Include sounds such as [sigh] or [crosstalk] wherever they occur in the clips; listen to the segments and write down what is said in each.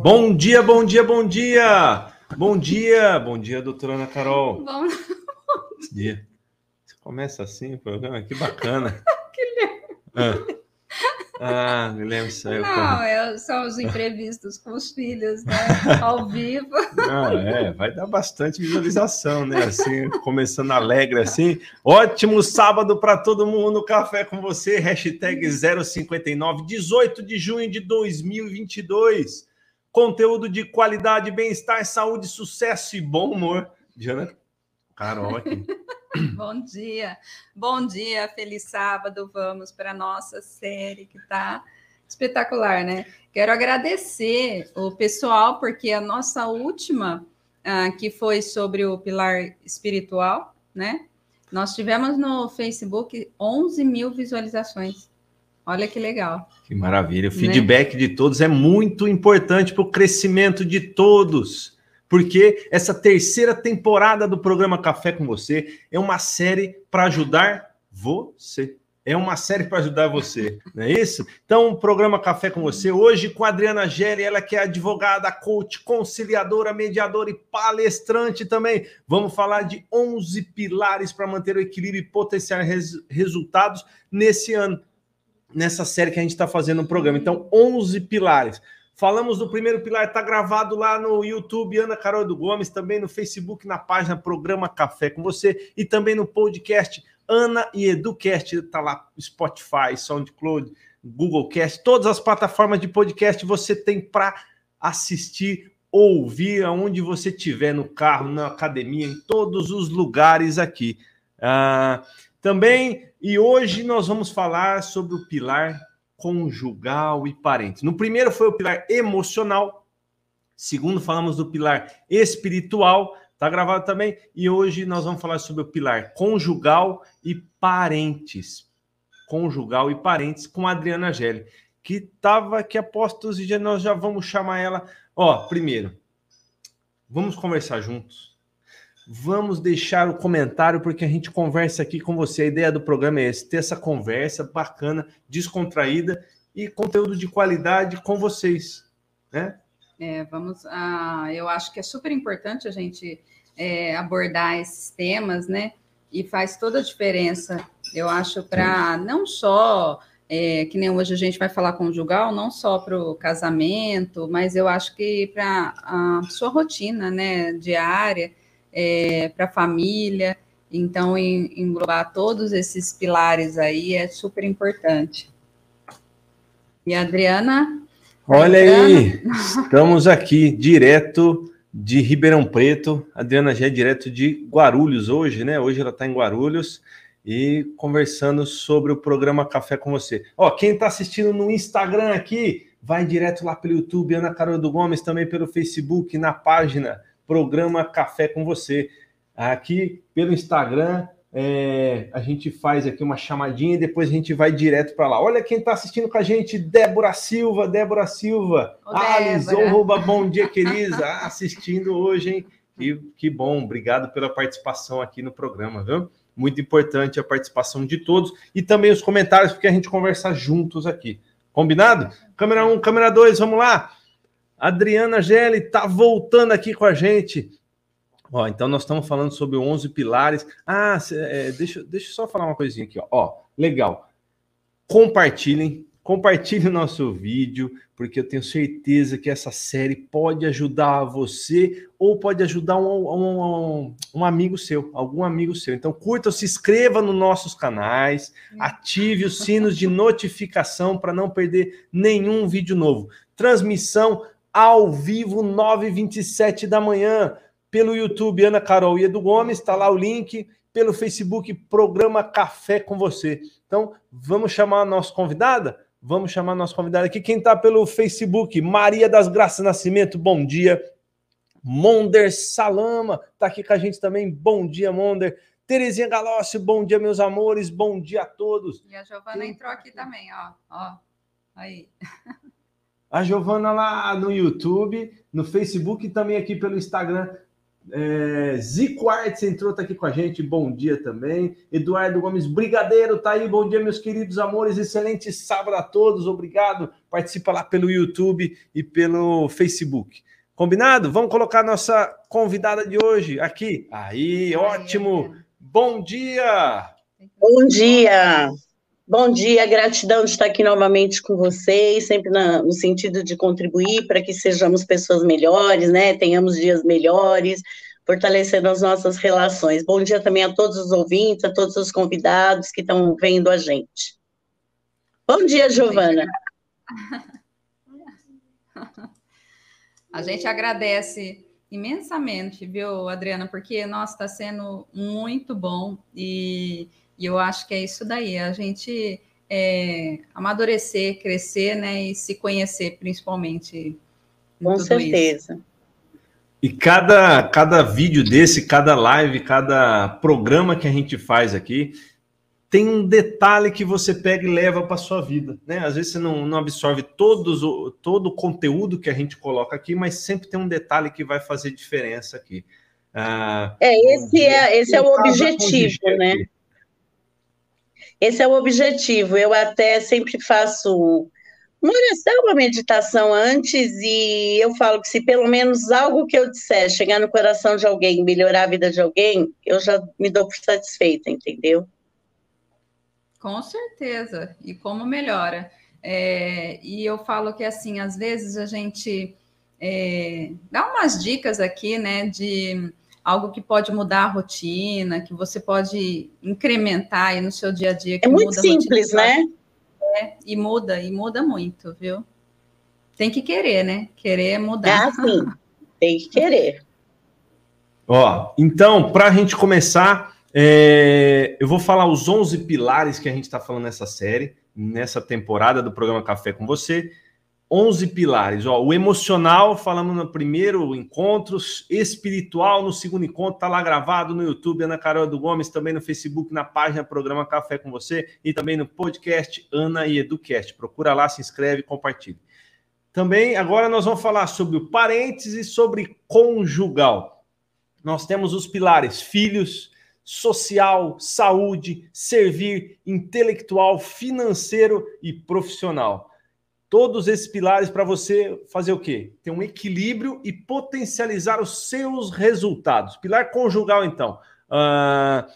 Bom dia, bom dia, bom dia! Bom dia, bom dia, doutora Ana Carol. Bom, Bom dia. Você começa assim o programa? Que bacana. [laughs] Guilherme. Ah, ah Guilherme saiu. Não, é, são os imprevistos com os filhos, né? [laughs] Ao vivo. Não, é, vai dar bastante visualização, né? Assim, começando alegre assim. Ótimo sábado para todo mundo. Café com você. Hashtag 059, 18 de junho de 2022. Conteúdo de qualidade, bem-estar, saúde, sucesso e bom humor. Diana Carol [laughs] aqui. Bom dia, bom dia, feliz sábado. Vamos para a nossa série que está espetacular, né? Quero agradecer o pessoal, porque a nossa última, ah, que foi sobre o pilar espiritual, né? Nós tivemos no Facebook 11 mil visualizações. Olha que legal. Que maravilha. O feedback né? de todos é muito importante para o crescimento de todos porque essa terceira temporada do programa Café com Você é uma série para ajudar você. É uma série para ajudar você, [laughs] não é isso? Então, o programa Café com Você, hoje com a Adriana Gelli, ela que é advogada, coach, conciliadora, mediadora e palestrante também. Vamos falar de 11 pilares para manter o equilíbrio e potenciar res resultados nesse ano, nessa série que a gente está fazendo no programa. Então, 11 pilares. Falamos do primeiro pilar, está gravado lá no YouTube, Ana Carol do Gomes, também no Facebook, na página Programa Café com você e também no podcast Ana e Educast, está lá Spotify, SoundCloud, Google Cast, todas as plataformas de podcast você tem para assistir, ouvir aonde você estiver, no carro, na academia, em todos os lugares aqui. Ah, também, e hoje nós vamos falar sobre o pilar conjugal e parentes. No primeiro foi o pilar emocional, segundo falamos do pilar espiritual, tá gravado também, e hoje nós vamos falar sobre o pilar conjugal e parentes. Conjugal e parentes com a Adriana Gelli, que estava aqui apostos e nós já vamos chamar ela. Ó, primeiro, vamos conversar juntos Vamos deixar o comentário porque a gente conversa aqui com você. A ideia do programa é esse, ter essa conversa bacana, descontraída e conteúdo de qualidade com vocês, né? É, vamos. Ah, eu acho que é super importante a gente é, abordar esses temas, né? E faz toda a diferença. Eu acho para não só é, que nem hoje a gente vai falar conjugal, não só para o casamento, mas eu acho que para a sua rotina, né, diária é, para a família. Então, em, englobar todos esses pilares aí é super importante. E a Adriana? Olha Adriana... aí, estamos aqui direto de Ribeirão Preto. A Adriana já é direto de Guarulhos hoje, né? Hoje ela está em Guarulhos e conversando sobre o programa Café com você. Ó, quem está assistindo no Instagram aqui, vai direto lá pelo YouTube, Ana Carol do Gomes, também pelo Facebook, na página programa Café com Você. Aqui pelo Instagram, é, a gente faz aqui uma chamadinha e depois a gente vai direto para lá. Olha quem está assistindo com a gente, Débora Silva, Débora Silva, Orruba, bom dia, querida, [laughs] assistindo hoje, hein? Que, que bom, obrigado pela participação aqui no programa, viu? Muito importante a participação de todos e também os comentários, porque a gente conversa juntos aqui. Combinado? Câmera 1, um, câmera 2, vamos lá? Adriana Gelli está voltando aqui com a gente. Ó, então nós estamos falando sobre 11 pilares. Ah, é, deixa, deixa eu só falar uma coisinha aqui. Ó, ó legal. Compartilhem, compartilhem o nosso vídeo, porque eu tenho certeza que essa série pode ajudar você ou pode ajudar um, um, um, um amigo seu, algum amigo seu. Então curta, se inscreva nos nossos canais, ative os sinos de notificação para não perder nenhum vídeo novo. Transmissão ao vivo, 9h27 da manhã, pelo YouTube Ana Carol e Edu Gomes, está lá o link, pelo Facebook Programa Café com você. Então, vamos chamar a nossa convidada? Vamos chamar a nossa convidada aqui. Quem está pelo Facebook, Maria das Graças Nascimento, bom dia. Monder Salama está aqui com a gente também, bom dia, Monder. Terezinha Galócio, bom dia, meus amores, bom dia a todos. E a Giovana entrou aqui também, ó, ó, aí. [laughs] A Giovana lá no YouTube, no Facebook e também aqui pelo Instagram. É, Zico Artes entrou, tá aqui com a gente, bom dia também. Eduardo Gomes Brigadeiro tá aí, bom dia, meus queridos amores, excelente sábado a todos, obrigado. Participa lá pelo YouTube e pelo Facebook. Combinado? Vamos colocar nossa convidada de hoje aqui. Aí, ótimo. Bom dia! Bom dia! Bom dia, gratidão de estar aqui novamente com vocês, sempre na, no sentido de contribuir para que sejamos pessoas melhores, né? Tenhamos dias melhores, fortalecendo as nossas relações. Bom dia também a todos os ouvintes, a todos os convidados que estão vendo a gente. Bom dia, Giovana. [laughs] A gente agradece imensamente, viu, Adriana? Porque, nossa, está sendo muito bom e e eu acho que é isso daí, a gente é, amadurecer, crescer, né, e se conhecer, principalmente. Com certeza. Isso. E cada, cada vídeo desse, cada live, cada programa que a gente faz aqui, tem um detalhe que você pega e leva para sua vida, né? Às vezes você não, não absorve todos o, todo o conteúdo que a gente coloca aqui, mas sempre tem um detalhe que vai fazer diferença aqui. Ah, é, esse é, esse é o objetivo, né? Aqui. Esse é o objetivo. Eu até sempre faço uma oração, uma meditação antes, e eu falo que se pelo menos algo que eu disser chegar no coração de alguém, melhorar a vida de alguém, eu já me dou por satisfeita, entendeu? Com certeza. E como melhora. É, e eu falo que assim, às vezes a gente é, dá umas dicas aqui, né, de algo que pode mudar a rotina, que você pode incrementar aí no seu dia a dia. é muito simples, né? É, e muda, e muda muito, viu? Tem que querer, né? Querer mudar. Ah, sim. [laughs] Tem que querer. Ó, então, para a gente começar, é, eu vou falar os 11 pilares que a gente está falando nessa série, nessa temporada do programa Café com Você. 11 pilares. Ó, o emocional, falamos no primeiro encontro, espiritual no segundo encontro, tá lá gravado no YouTube, Ana Carol do Gomes, também no Facebook, na página Programa Café com Você e também no podcast Ana e Educast. Procura lá, se inscreve, compartilha. Também agora nós vamos falar sobre o parênteses e sobre conjugal. Nós temos os pilares filhos, social, saúde, servir, intelectual, financeiro e profissional todos esses pilares para você fazer o quê? Ter um equilíbrio e potencializar os seus resultados. Pilar conjugal, então. Uh,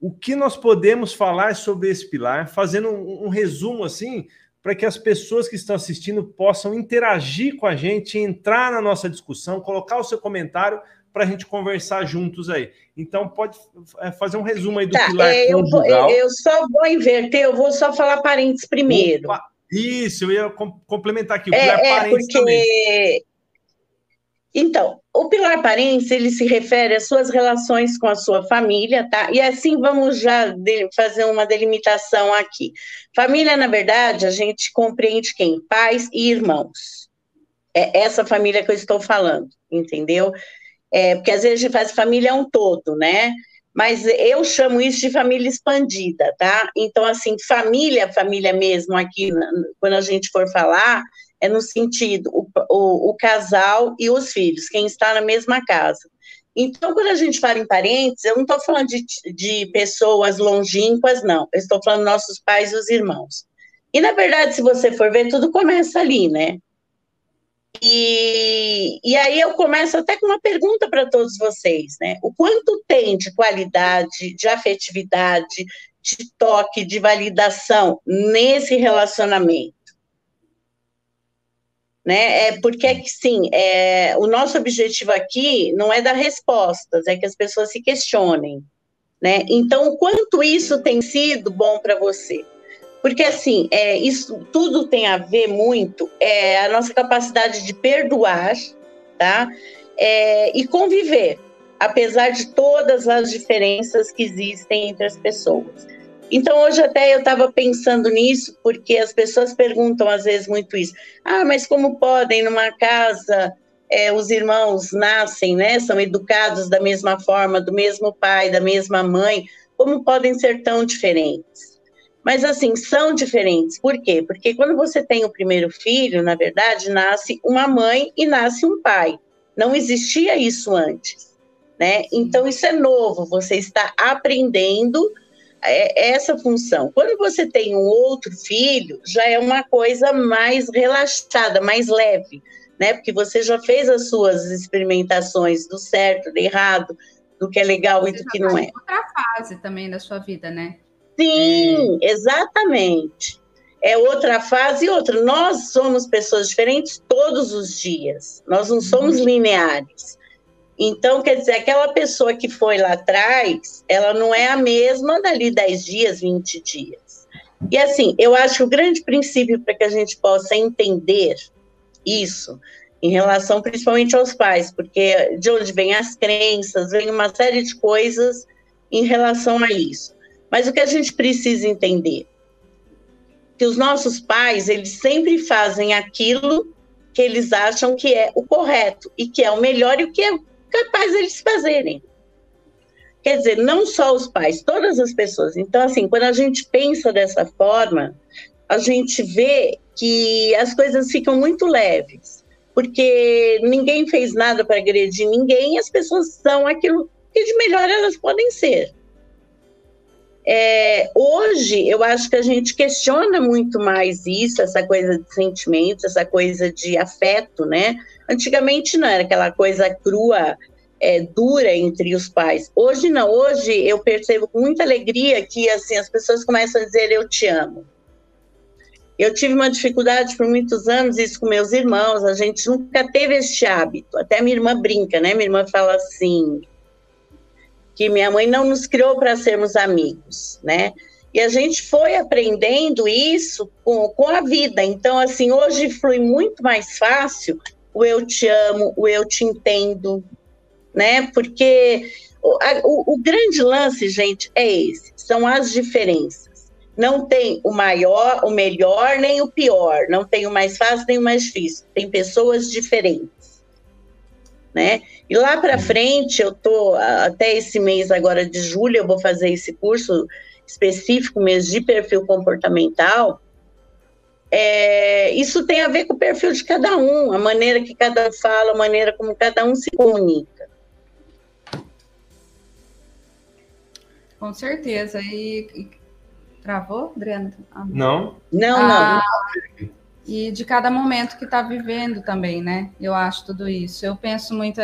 o que nós podemos falar sobre esse pilar, fazendo um, um resumo assim, para que as pessoas que estão assistindo possam interagir com a gente, entrar na nossa discussão, colocar o seu comentário para a gente conversar juntos aí. Então, pode é, fazer um resumo aí do tá, pilar eu conjugal. Vou, eu só vou inverter, eu vou só falar parentes primeiro. Opa. Isso, eu ia complementar aqui. O pilar é, é porque... Também. Então, o pilar parente, ele se refere às suas relações com a sua família, tá? E assim vamos já fazer uma delimitação aqui. Família, na verdade, a gente compreende quem? Pais e irmãos. É essa família que eu estou falando, entendeu? É, porque às vezes a gente faz família um todo, né? Mas eu chamo isso de família expandida, tá? Então, assim, família, família mesmo, aqui, quando a gente for falar, é no sentido o, o, o casal e os filhos, quem está na mesma casa. Então, quando a gente fala em parentes, eu não estou falando de, de pessoas longínquas, não. Eu estou falando nossos pais e os irmãos. E, na verdade, se você for ver, tudo começa ali, né? E, e aí eu começo até com uma pergunta para todos vocês, né? O quanto tem de qualidade, de afetividade, de toque, de validação nesse relacionamento? Né? É porque é sim, é, o nosso objetivo aqui não é dar respostas, é que as pessoas se questionem, né? Então, o quanto isso tem sido bom para você? Porque, assim, é, isso tudo tem a ver muito é, a nossa capacidade de perdoar, tá? É, e conviver, apesar de todas as diferenças que existem entre as pessoas. Então, hoje até eu estava pensando nisso, porque as pessoas perguntam às vezes muito isso. Ah, mas como podem numa casa é, os irmãos nascem, né? São educados da mesma forma, do mesmo pai, da mesma mãe. Como podem ser tão diferentes? Mas, assim, são diferentes. Por quê? Porque quando você tem o primeiro filho, na verdade, nasce uma mãe e nasce um pai. Não existia isso antes. né? Então isso é novo, você está aprendendo é, essa função. Quando você tem um outro filho, já é uma coisa mais relaxada, mais leve, né? Porque você já fez as suas experimentações do certo, do errado, do que é legal você e do que não é. Outra fase também da sua vida, né? Sim, exatamente. É outra fase e outra. Nós somos pessoas diferentes todos os dias. Nós não somos uhum. lineares. Então, quer dizer, aquela pessoa que foi lá atrás, ela não é a mesma dali 10 dias, 20 dias. E assim, eu acho que o grande princípio para que a gente possa entender isso, em relação principalmente aos pais, porque de onde vêm as crenças, vem uma série de coisas em relação a isso. Mas o que a gente precisa entender? Que os nossos pais, eles sempre fazem aquilo que eles acham que é o correto e que é o melhor e o que é capaz eles fazerem. Quer dizer, não só os pais, todas as pessoas. Então, assim, quando a gente pensa dessa forma, a gente vê que as coisas ficam muito leves, porque ninguém fez nada para agredir ninguém as pessoas são aquilo que de melhor elas podem ser. É, hoje, eu acho que a gente questiona muito mais isso, essa coisa de sentimentos, essa coisa de afeto, né? Antigamente não era aquela coisa crua, é, dura entre os pais. Hoje não, hoje eu percebo com muita alegria que assim as pessoas começam a dizer eu te amo. Eu tive uma dificuldade por muitos anos isso com meus irmãos, a gente nunca teve este hábito. Até minha irmã brinca, né? Minha irmã fala assim que minha mãe não nos criou para sermos amigos, né? E a gente foi aprendendo isso com, com a vida. Então, assim, hoje flui muito mais fácil o eu te amo, o eu te entendo, né? Porque o, a, o, o grande lance, gente, é esse: são as diferenças. Não tem o maior, o melhor, nem o pior. Não tem o mais fácil, nem o mais difícil. Tem pessoas diferentes, né? E lá para frente, eu tô até esse mês agora de julho, eu vou fazer esse curso específico mesmo de perfil comportamental é, isso tem a ver com o perfil de cada um, a maneira que cada um fala, a maneira como cada um se comunica. Com certeza. E, e travou, Adriana? Ah, não. Não, ah, não. E de cada momento que está vivendo também, né? Eu acho tudo isso. Eu penso muito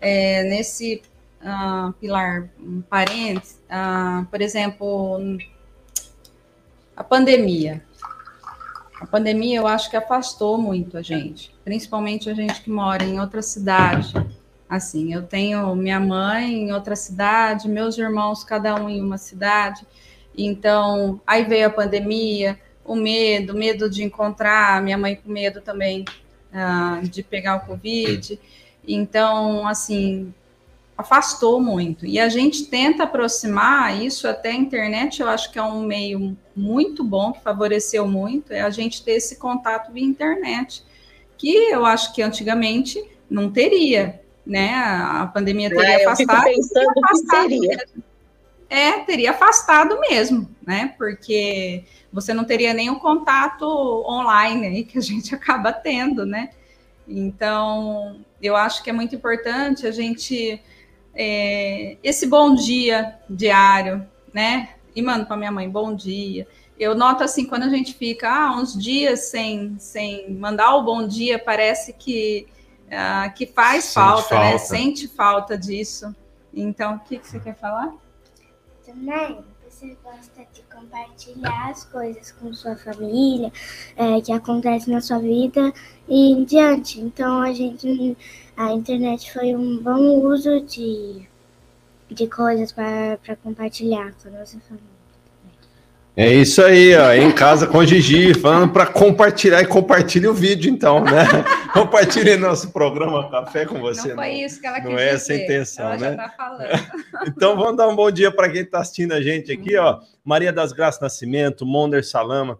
é, nesse uh, pilar um parentes, uh, por exemplo, a pandemia. A pandemia, eu acho que afastou muito a gente, principalmente a gente que mora em outra cidade. Assim, eu tenho minha mãe em outra cidade, meus irmãos, cada um em uma cidade. Então, aí veio a pandemia, o medo, medo de encontrar, minha mãe com medo também uh, de pegar o Covid. Então, assim, afastou muito. E a gente tenta aproximar isso até a internet, eu acho que é um meio muito bom, que favoreceu muito, é a gente ter esse contato via internet, que eu acho que antigamente não teria, né? A pandemia teria ah, afastado. pensando teria afastado que seria. É, teria afastado mesmo, né? Porque você não teria nenhum contato online aí que a gente [laughs] acaba tendo, né? Então, eu acho que é muito importante a gente é, esse bom dia diário, né? E mando para minha mãe, bom dia. Eu noto assim, quando a gente fica ah, uns dias sem, sem mandar o bom dia, parece que, uh, que faz falta, né? falta, né? Sente falta disso. Então, o que, que você quer falar? Também você gosta de compartilhar as coisas com sua família, é, que acontecem na sua vida e em diante. Então a gente, a internet foi um bom uso de, de coisas para compartilhar com a nossa família. É isso aí, ó, em casa com Gigi, falando para compartilhar e compartilhe o vídeo, então, né? [laughs] compartilhe nosso programa Café com você. Não foi não, isso que ela quis Não é essa a intenção, ela né? Já tá falando. [laughs] então, vamos dar um bom dia para quem está assistindo a gente aqui, ó. Maria das Graças Nascimento, Monder Salama,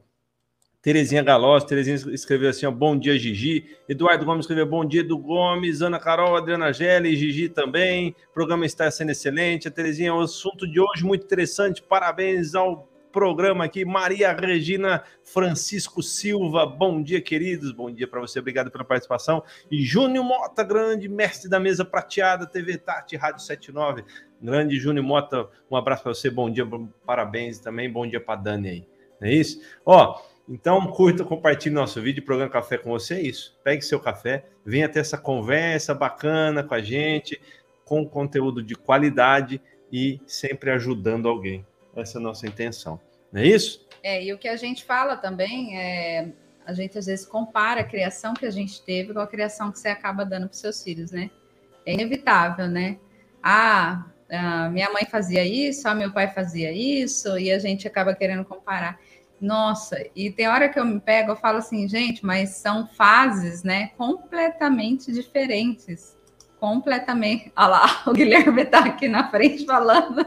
Terezinha Galós, Terezinha escreveu assim, ó, bom dia, Gigi. Eduardo Gomes escreveu bom dia, do Gomes, Ana Carol, Adriana Gelli, Gigi também. O programa está sendo excelente. A Terezinha, o assunto de hoje muito interessante. Parabéns ao programa aqui. Maria Regina Francisco Silva, bom dia, queridos. Bom dia para você, obrigado pela participação. E Júnior Mota, grande mestre da mesa prateada, TV Tati, Rádio 79. Grande Júnior Mota, um abraço para você, bom dia, parabéns também, bom dia para Dani aí. É isso? Ó, então curta, compartilhe nosso vídeo, programa Café com você, é isso. Pegue seu café, venha ter essa conversa bacana com a gente, com conteúdo de qualidade e sempre ajudando alguém. Essa é a nossa intenção. Não é isso? É, e o que a gente fala também é a gente às vezes compara a criação que a gente teve com a criação que você acaba dando para seus filhos, né? É inevitável, né? Ah, minha mãe fazia isso, ah, meu pai fazia isso, e a gente acaba querendo comparar. Nossa, e tem hora que eu me pego, eu falo assim, gente, mas são fases, né, completamente diferentes. Completamente. Olha lá, [laughs] o Guilherme está aqui na frente falando.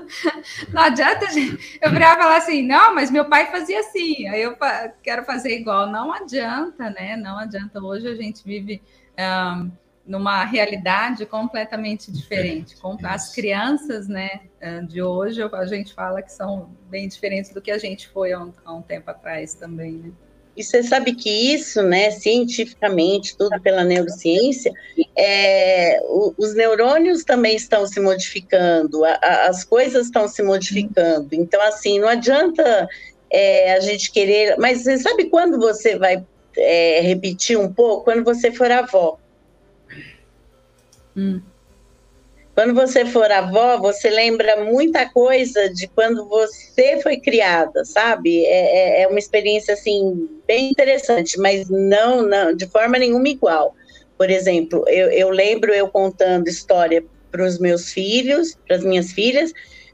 Não adianta, gente. Eu virava falar assim, não, mas meu pai fazia assim, aí eu quero fazer igual. Não adianta, né? Não adianta. Hoje a gente vive. Um, numa realidade completamente diferente. As crianças, né, de hoje, a gente fala que são bem diferentes do que a gente foi há um, há um tempo atrás também, né? E você sabe que isso, né, cientificamente, tudo pela neurociência, é, os neurônios também estão se modificando, a, a, as coisas estão se modificando. Então, assim, não adianta é, a gente querer. Mas você sabe quando você vai é, repetir um pouco? Quando você for avó. Hum. Quando você for avó, você lembra muita coisa de quando você foi criada, sabe? É, é, é uma experiência assim bem interessante, mas não, não de forma nenhuma igual. Por exemplo, eu, eu lembro eu contando história para os meus filhos, para as minhas filhas,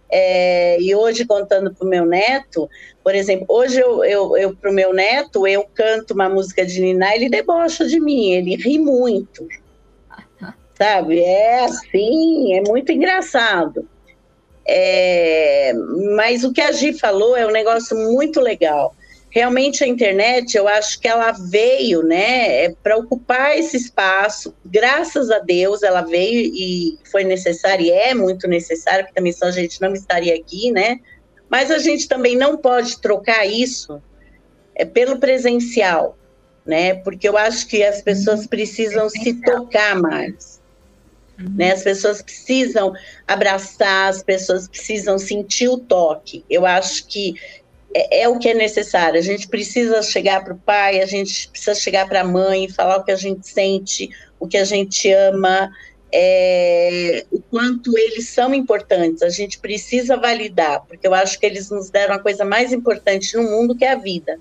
é, e hoje contando para o meu neto, por exemplo, hoje eu, eu, eu para o meu neto, eu canto uma música de Niná, ele debocha de mim, ele ri muito sabe? É assim, é muito engraçado. É, mas o que a Gi falou é um negócio muito legal. Realmente a internet, eu acho que ela veio, né, é para ocupar esse espaço. Graças a Deus, ela veio e foi necessária e é muito necessária, porque também só a gente não estaria aqui, né? Mas a gente também não pode trocar isso é, pelo presencial, né? Porque eu acho que as pessoas uhum. precisam se tocar mais né? As pessoas precisam abraçar, as pessoas precisam sentir o toque. Eu acho que é, é o que é necessário. A gente precisa chegar para o pai, a gente precisa chegar para a mãe falar o que a gente sente, o que a gente ama, é, o quanto eles são importantes. A gente precisa validar, porque eu acho que eles nos deram a coisa mais importante no mundo, que é a vida.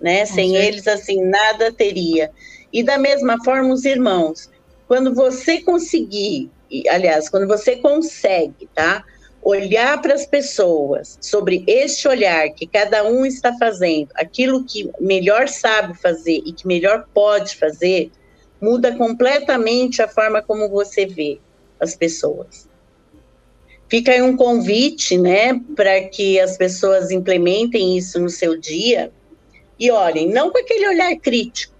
Né? Sem eles, assim, nada teria. E da mesma forma, os irmãos. Quando você conseguir, aliás, quando você consegue, tá? Olhar para as pessoas sobre este olhar que cada um está fazendo, aquilo que melhor sabe fazer e que melhor pode fazer, muda completamente a forma como você vê as pessoas. Fica aí um convite, né, para que as pessoas implementem isso no seu dia e olhem, não com aquele olhar crítico,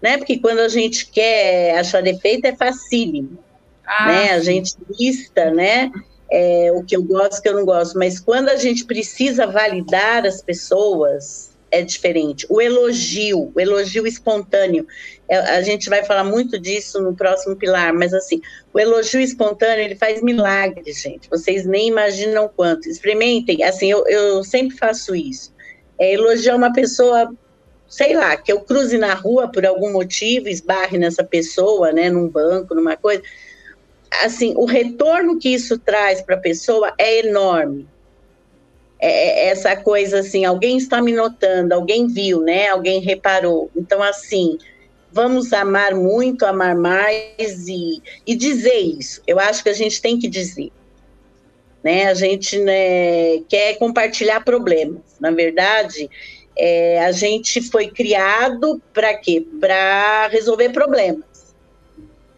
né? Porque quando a gente quer achar defeito é facílimo, ah, né? A gente lista, né? É, o que eu gosto, o que eu não gosto, mas quando a gente precisa validar as pessoas, é diferente. O elogio, o elogio espontâneo, é, a gente vai falar muito disso no próximo pilar, mas assim, o elogio espontâneo, ele faz milagres, gente. Vocês nem imaginam quanto. Experimentem, assim, eu, eu sempre faço isso. É, elogiar uma pessoa sei lá, que eu cruze na rua por algum motivo, esbarre nessa pessoa, né, num banco, numa coisa. Assim, o retorno que isso traz para a pessoa é enorme. É, é essa coisa assim, alguém está me notando, alguém viu, né? Alguém reparou. Então, assim, vamos amar muito, amar mais e, e dizer isso. Eu acho que a gente tem que dizer. Né? A gente né, quer compartilhar problemas. Na verdade, é, a gente foi criado para quê? Para resolver problemas.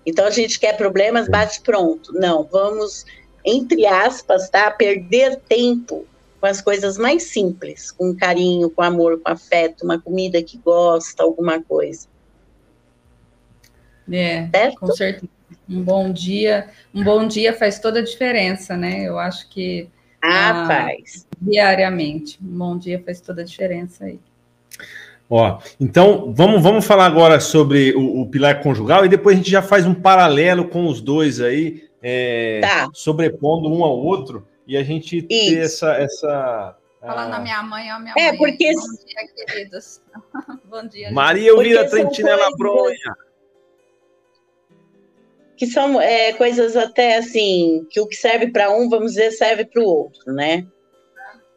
Então a gente quer problemas, bate pronto. Não, vamos, entre aspas, tá? Perder tempo com as coisas mais simples, com carinho, com amor, com afeto, uma comida que gosta, alguma coisa. É, certo? com certeza. Um bom dia, um bom dia faz toda a diferença, né? Eu acho que Ah, ah, faz. Diariamente. Um bom dia faz toda a diferença aí. Ó, então vamos, vamos falar agora sobre o, o, pilar conjugal e depois a gente já faz um paralelo com os dois aí, é, tá. sobrepondo um ao outro e a gente Isso. ter essa. essa Falando a minha mãe, a minha é, mãe. Porque... Bom dia, queridos. [laughs] Bom dia. Maria Elvira Trentinella Bronha. Que são é, coisas até assim, que o que serve para um, vamos dizer, serve para o outro, né?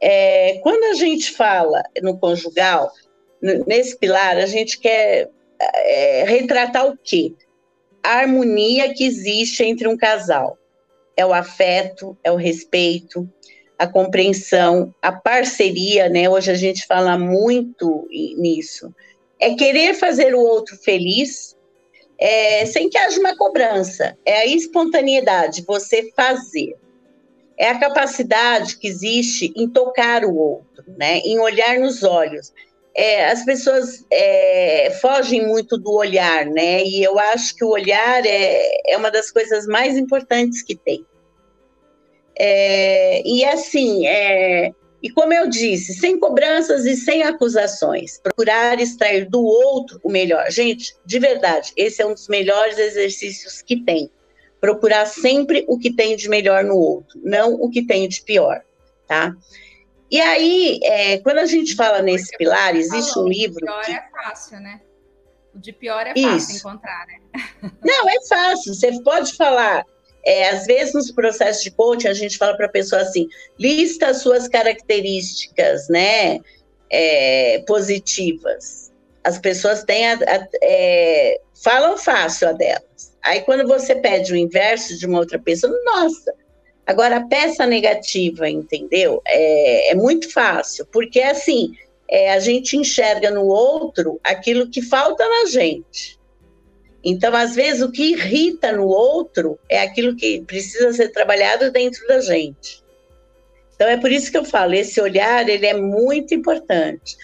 É, quando a gente fala no conjugal, nesse pilar, a gente quer é, retratar o quê? A harmonia que existe entre um casal. É o afeto, é o respeito, a compreensão, a parceria, né? Hoje a gente fala muito nisso. É querer fazer o outro feliz, é, sem que haja uma cobrança. É a espontaneidade, você fazer. É a capacidade que existe em tocar o outro, né? Em olhar nos olhos é, as pessoas é, fogem muito do olhar, né? E eu acho que o olhar é, é uma das coisas mais importantes que tem. É, e assim, é, e como eu disse, sem cobranças e sem acusações, procurar extrair do outro o melhor. Gente, de verdade, esse é um dos melhores exercícios que tem. Procurar sempre o que tem de melhor no outro, não o que tem de pior, tá? E aí, é, quando a gente fala nesse pilar, existe um livro. O de pior que... é fácil, né? O de pior é fácil Isso. encontrar, né? [laughs] Não, é fácil. Você pode falar. É, às vezes, nos processos de coaching, a gente fala para a pessoa assim: lista as suas características, né? É, positivas. As pessoas têm a, a, é, falam fácil a delas. Aí, quando você pede o inverso de uma outra pessoa, nossa, Agora, a peça negativa, entendeu? É, é muito fácil, porque assim, é, a gente enxerga no outro aquilo que falta na gente. Então, às vezes, o que irrita no outro é aquilo que precisa ser trabalhado dentro da gente. Então, é por isso que eu falo, esse olhar, ele é muito importante.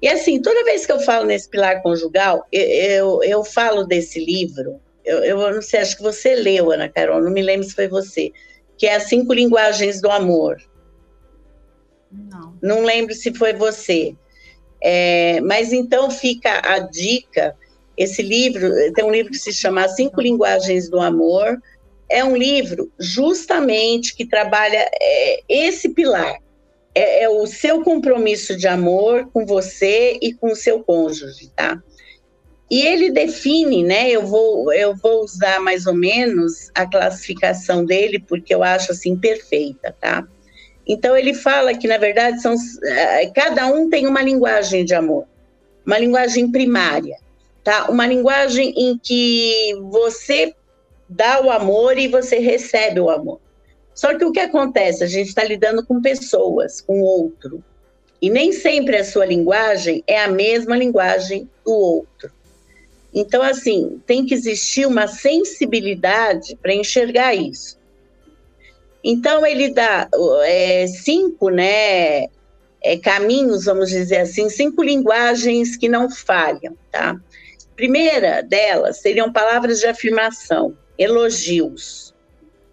E assim, toda vez que eu falo nesse pilar conjugal, eu, eu, eu falo desse livro, eu, eu não sei, acho que você leu, Ana Carol, não me lembro se foi você, que é as cinco linguagens do amor. Não. Não lembro se foi você. É, mas então fica a dica. Esse livro tem um livro que se chama As Cinco Linguagens do Amor. É um livro justamente que trabalha é, esse pilar. É, é, o seu compromisso de amor com você e com o seu cônjuge, tá? E ele define, né? Eu vou, eu vou usar mais ou menos a classificação dele, porque eu acho assim perfeita, tá? Então ele fala que, na verdade, são, eh, cada um tem uma linguagem de amor, uma linguagem primária, tá? Uma linguagem em que você dá o amor e você recebe o amor. Só que o que acontece? A gente está lidando com pessoas, com outro. E nem sempre a sua linguagem é a mesma linguagem do outro. Então, assim, tem que existir uma sensibilidade para enxergar isso. Então, ele dá é, cinco né, é, caminhos, vamos dizer assim, cinco linguagens que não falham, tá? Primeira delas seriam palavras de afirmação, elogios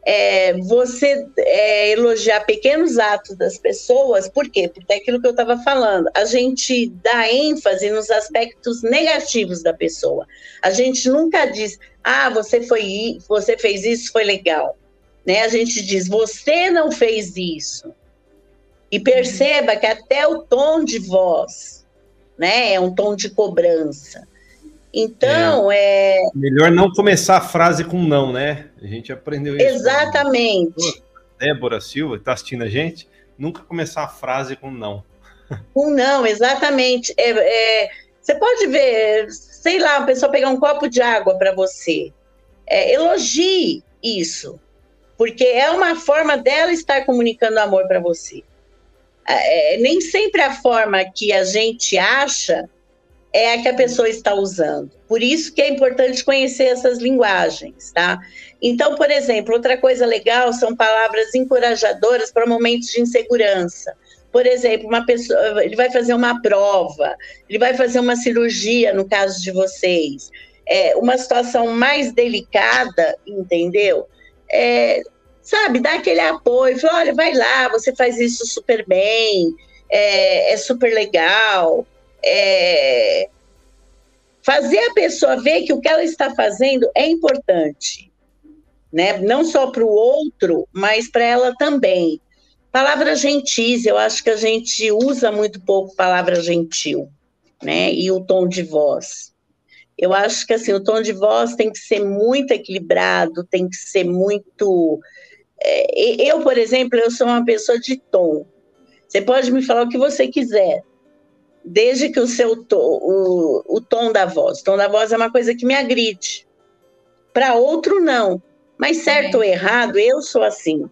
é, você é, elogiar pequenos atos das pessoas, por quê? Porque é aquilo que eu estava falando, a gente dá ênfase nos aspectos negativos da pessoa. A gente nunca diz, ah, você foi, você fez isso, foi legal. Né? A gente diz, você não fez isso. E perceba que até o tom de voz, né, é um tom de cobrança. Então, é. é... Melhor não começar a frase com não, né? A gente aprendeu isso. Exatamente. Débora Silva, está assistindo a gente, nunca começar a frase com não. [laughs] Com não, exatamente. É, é, você pode ver, sei lá, uma pessoa pegar um copo de água para você. É, elogie isso, porque é uma forma dela estar comunicando amor para você. É, nem sempre a forma que a gente acha é a que a pessoa está usando. Por isso que é importante conhecer essas linguagens, tá? Então, por exemplo, outra coisa legal são palavras encorajadoras para momentos de insegurança. Por exemplo, uma pessoa, ele vai fazer uma prova, ele vai fazer uma cirurgia, no caso de vocês, é uma situação mais delicada, entendeu? É, sabe, dar aquele apoio, falar, olha, vai lá, você faz isso super bem, é, é super legal, é, fazer a pessoa ver que o que ela está fazendo é importante, né? Não só para o outro, mas para ela também. Palavra gentis, eu acho que a gente usa muito pouco palavra gentil, né? E o tom de voz. Eu acho que assim, o tom de voz tem que ser muito equilibrado, tem que ser muito. É, eu, por exemplo, eu sou uma pessoa de tom. Você pode me falar o que você quiser, desde que o seu tom, o, o tom da voz. O tom da voz é uma coisa que me agride. Para outro, não. Mas certo ou errado, eu sou assim.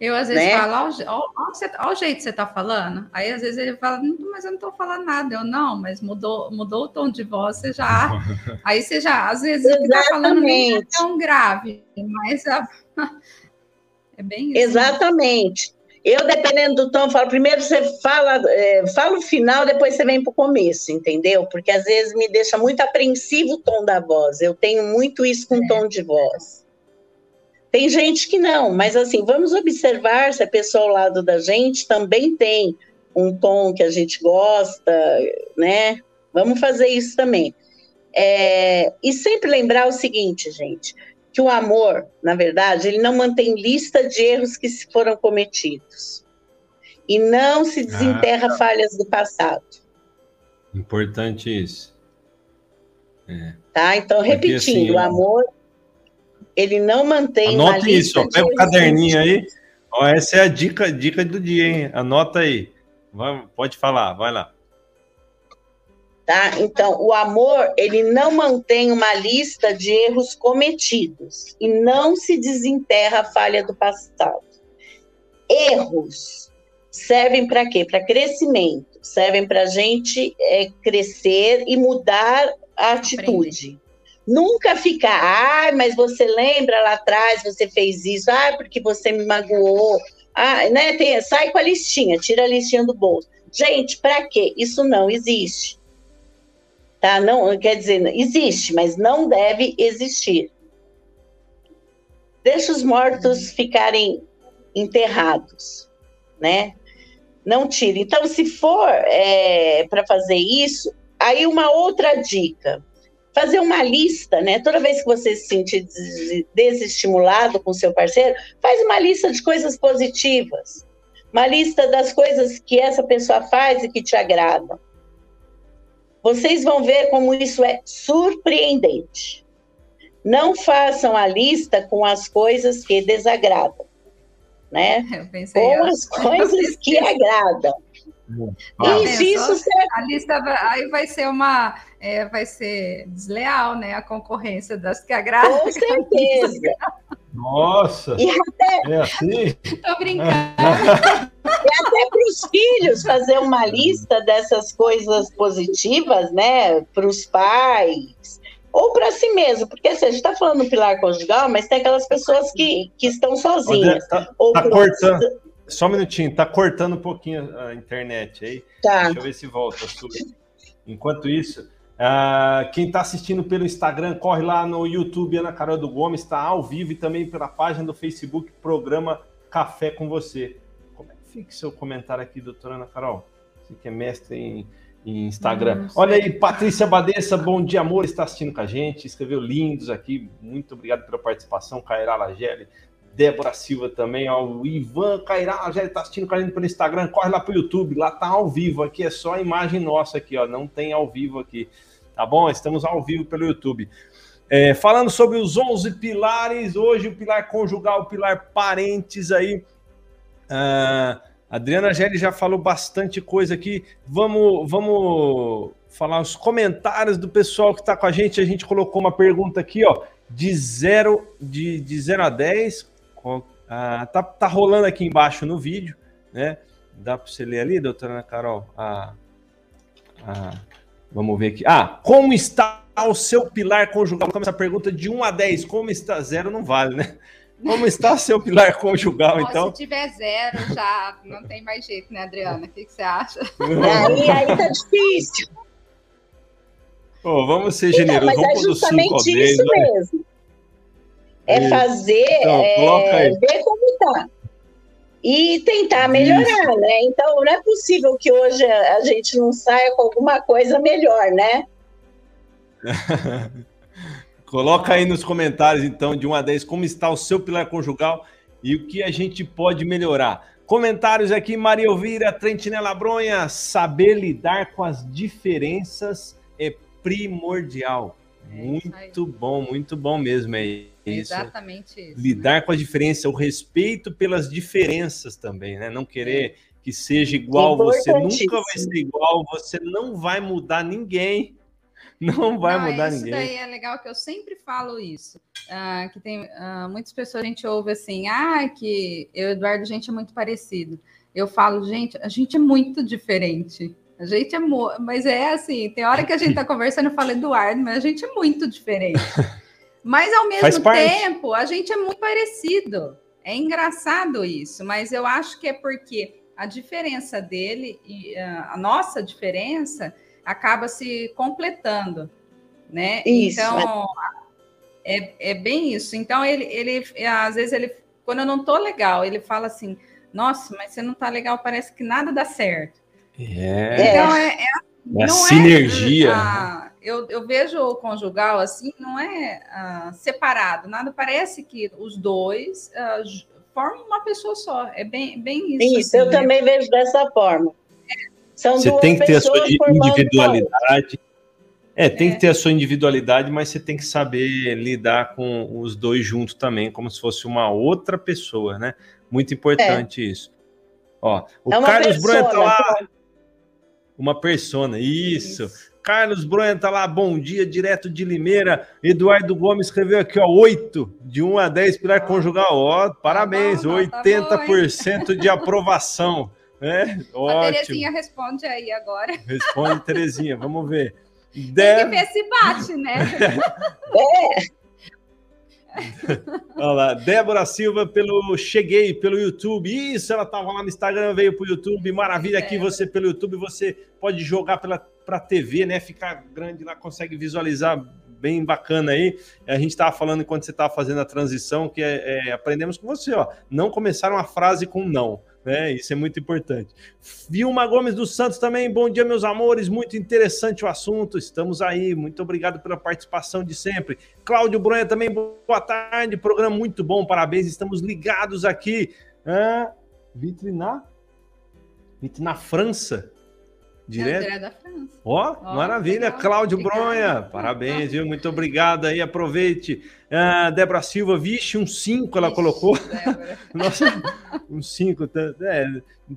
Eu às vezes né? falo, olha o jeito que você está falando. Aí às vezes ele fala, mas eu não estou falando nada. Eu não, mas mudou, mudou o tom de voz, você já. [laughs] Aí você já, às vezes o que está falando nem é tão grave, mas a, [laughs] é bem isso. Exatamente. Eu, dependendo do tom, falo, primeiro você fala, é, fala o final, depois você vem para o começo, entendeu? Porque às vezes me deixa muito apreensivo o tom da voz. Eu tenho muito isso com é. tom de voz. Tem gente que não, mas assim, vamos observar se a pessoa ao lado da gente também tem um tom que a gente gosta, né? Vamos fazer isso também. É, e sempre lembrar o seguinte, gente, que o amor, na verdade, ele não mantém lista de erros que foram cometidos. E não se desenterra ah, falhas do passado. Importante isso. É. Tá? Então, Porque, repetindo, assim, o amor ele não mantém Anote isso, ó, pega o caderninho aí. Ó, essa é a dica, dica do dia, hein? Anota aí. Vai, pode falar, vai lá. Tá? Então, o amor, ele não mantém uma lista de erros cometidos e não se desenterra a falha do passado. Erros servem para quê? Para crescimento, servem para a gente é, crescer e mudar a atitude. Nunca ficar, ai, ah, mas você lembra lá atrás, você fez isso, ah, porque você me magoou. Ah, né? Tem, sai com a listinha, tira a listinha do bolso. Gente, para quê? Isso não existe. Tá? Não, quer dizer, existe, mas não deve existir. Deixa os mortos ficarem enterrados, né? Não tire. Então, se for é, para fazer isso, aí uma outra dica fazer uma lista, né? Toda vez que você se sentir desestimulado com seu parceiro, faz uma lista de coisas positivas. Uma lista das coisas que essa pessoa faz e que te agradam. Vocês vão ver como isso é surpreendente. Não façam a lista com as coisas que desagradam, né? [laughs] com as coisas que [laughs] agradam. Ah, isso, isso a lista vai, aí vai ser uma é, vai ser desleal, né? A concorrência das que agradam. Com [laughs] certeza. Nossa! E até... É assim? Tô brincando. [laughs] e até para os filhos fazer uma lista dessas coisas positivas, né? Para os pais, ou para si mesmo, porque assim, a gente está falando do pilar conjugal, mas tem aquelas pessoas que, que estão sozinhas. Tá, tá cortando. Só um minutinho, tá cortando um pouquinho a internet aí. Tá. Deixa eu ver se volta. Enquanto isso, uh, quem está assistindo pelo Instagram, corre lá no YouTube, Ana Carol do Gomes, está ao vivo e também pela página do Facebook, programa Café com Você. Como é que fica o seu comentário aqui, doutora Ana Carol? Você que é mestre em, em Instagram. Olha aí, Patrícia Badeça, bom dia, amor, está assistindo com a gente, escreveu lindos aqui, muito obrigado pela participação, Cairá Lageli, Débora Silva também, ó, o Ivan Cairá, já está assistindo a gente pelo Instagram, corre lá para o YouTube, lá tá ao vivo, aqui é só a imagem nossa aqui, ó, não tem ao vivo aqui, tá bom? Estamos ao vivo pelo YouTube. É, falando sobre os 11 pilares, hoje o pilar conjugal, o pilar parentes aí, uh, Adriana Gelli já falou bastante coisa aqui, vamos, vamos falar os comentários do pessoal que está com a gente, a gente colocou uma pergunta aqui, ó, de 0 de, de zero a 10, ah, tá, tá rolando aqui embaixo no vídeo, né? Dá para você ler ali, doutora Ana Carol? Ah, ah, vamos ver aqui. Ah, como está o seu pilar conjugal? Como essa pergunta de 1 a 10, como está? Zero não vale, né? Como está seu pilar conjugal, então? Se tiver zero, já não tem mais jeito, né, Adriana? O que, que você acha? aí, aí tá difícil. Pô, vamos ser então, generosos, vamos é justamente isso mesmo. É fazer, então, é, ver como tá. E tentar melhorar, Isso. né? Então, não é possível que hoje a gente não saia com alguma coisa melhor, né? [laughs] Coloca aí nos comentários, então, de 1 a 10, como está o seu pilar conjugal e o que a gente pode melhorar. Comentários aqui, Maria Elvira, Trentinela Bronha, saber lidar com as diferenças é primordial. É muito bom, muito bom mesmo. É isso. Exatamente isso. Lidar né? com a diferença, o respeito pelas diferenças também, né? Não querer é. que seja igual, você nunca vai ser igual, você não vai mudar ninguém. [laughs] Não vai não, mudar isso ninguém. Isso daí é legal que eu sempre falo isso. Uh, que tem uh, muitas pessoas a gente ouve assim, ah, que eu e Eduardo, a gente é muito parecido. Eu falo, gente, a gente é muito diferente. A gente é muito, mas é assim, tem hora que a gente está [laughs] conversando, eu falo Eduardo, mas a gente é muito diferente. [laughs] Mas ao mesmo tempo, a gente é muito parecido. É engraçado isso, mas eu acho que é porque a diferença dele e ah, a nossa diferença acaba se completando, né? Isso. Então é, é bem isso. Então ele, ele às vezes ele quando eu não tô legal, ele fala assim: "Nossa, mas você não tá legal, parece que nada dá certo". É. Então é, é, é a sinergia. É, a, eu, eu, vejo o conjugal assim, não é uh, separado, nada parece que os dois uh, formam uma pessoa só. É bem, bem isso. Isso, assim, eu né? também vejo dessa forma. São você tem que ter a sua individualidade. É, tem é. que ter a sua individualidade, mas você tem que saber lidar com os dois juntos também, como se fosse uma outra pessoa, né? Muito importante é. isso. Ó, o é Carlos Brunha tá lá. Uma persona, isso. isso. Carlos Bronha tá lá, bom dia, direto de Limeira. Eduardo Gomes escreveu aqui, ó, 8, de 1 a 10, pilar conjugal. Ó, parabéns, tá bom, 80% tá de aprovação. É, ótimo. [laughs] A Terezinha responde aí agora. Responde, Terezinha, vamos ver. Deve... Tem que ver se bate, né? [laughs] é. [laughs] Olha lá, Débora Silva pelo Cheguei pelo YouTube. Isso, ela estava lá no Instagram, veio para o YouTube. Maravilha, aqui você pelo YouTube, você pode jogar para a TV, né? Ficar grande lá, consegue visualizar bem bacana aí. A gente estava falando enquanto você estava fazendo a transição, que é, é, aprendemos com você, ó. Não começar uma frase com não né? Isso é muito importante. Vilma Gomes dos Santos também, bom dia, meus amores. Muito interessante o assunto. Estamos aí. Muito obrigado pela participação de sempre. Cláudio Bronha também, boa tarde. Programa muito bom, parabéns. Estamos ligados aqui. Ah, Vitrina? Vitrina França. Direto? É, da França. Ó, oh, maravilha, legal. Cláudio Obrigada. Bronha. Parabéns, viu? Muito obrigado aí, aproveite. Uh, Débora Silva, vixe, um 5 ela colocou. [laughs] Nossa, um 5. Tá, é,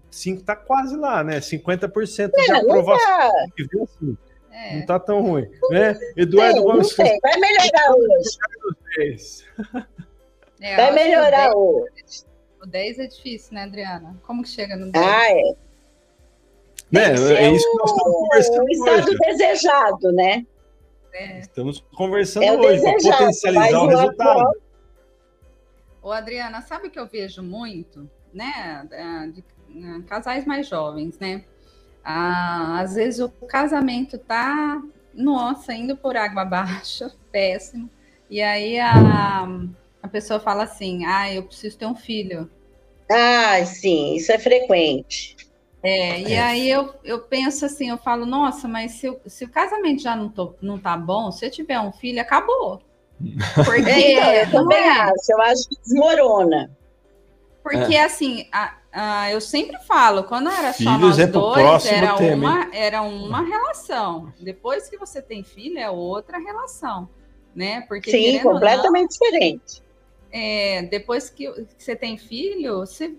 5 tá quase lá, né? 50% de é, aprovação. Viu assim? É. Não tá tão ruim. Né? Eduardo Gomes. Vai melhorar hoje. É, Vai melhorar hoje. O 10 é difícil, né, Adriana? Como que chega no 10? Ah, é. Né? É isso que nós estamos conversando o estado hoje. desejado, né? É. Estamos conversando é hoje para potencializar o resultado. Ô, Adriana, sabe o que eu vejo muito, né? De, de, casais mais jovens, né? Ah, às vezes o casamento tá, nossa, indo por água abaixo, [laughs] péssimo. E aí a, a pessoa fala assim: ah, eu preciso ter um filho. Ah, sim, isso é frequente. É, e é. aí eu, eu penso assim, eu falo, nossa, mas se, se o casamento já não, tô, não tá bom, se eu tiver um filho, acabou. [laughs] Porque é, eu também é. acho, eu acho que desmorona. Porque é. assim, a, a, eu sempre falo, quando era só Filhos nós é dois, era uma, era uma relação. Depois que você tem filho, é outra relação. Né? Porque, Sim, completamente não, diferente é, depois que você tem filho, você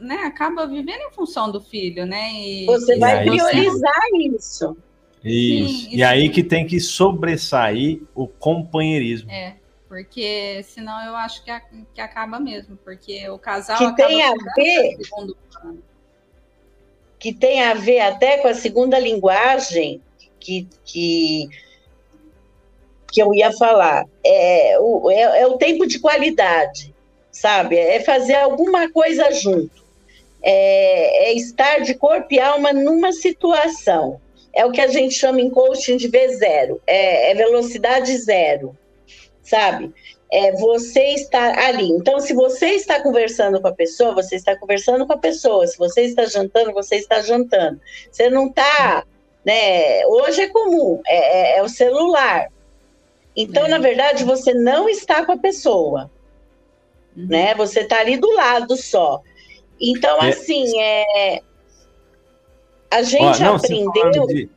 né, acaba vivendo em função do filho, né? E, você vai priorizar isso. Isso. Sim, e aí que tem que sobressair o companheirismo. É, porque senão eu acho que, a, que acaba mesmo, porque o casal que tem a ver que tem a ver até com a segunda linguagem que, que que eu ia falar. É o, é, é o tempo de qualidade, sabe? É fazer alguma coisa junto. É, é, estar de corpo e alma numa situação. É o que a gente chama em coaching de V0, é, é velocidade zero, sabe? é você estar ali. Então, se você está conversando com a pessoa, você está conversando com a pessoa. Se você está jantando, você está jantando. Você não está, né? Hoje é comum, é, é, é o celular. Então, é. na verdade, você não está com a pessoa, uhum. né? Você está ali do lado só. Então, é. assim, é a gente Ó, não, aprendeu. De...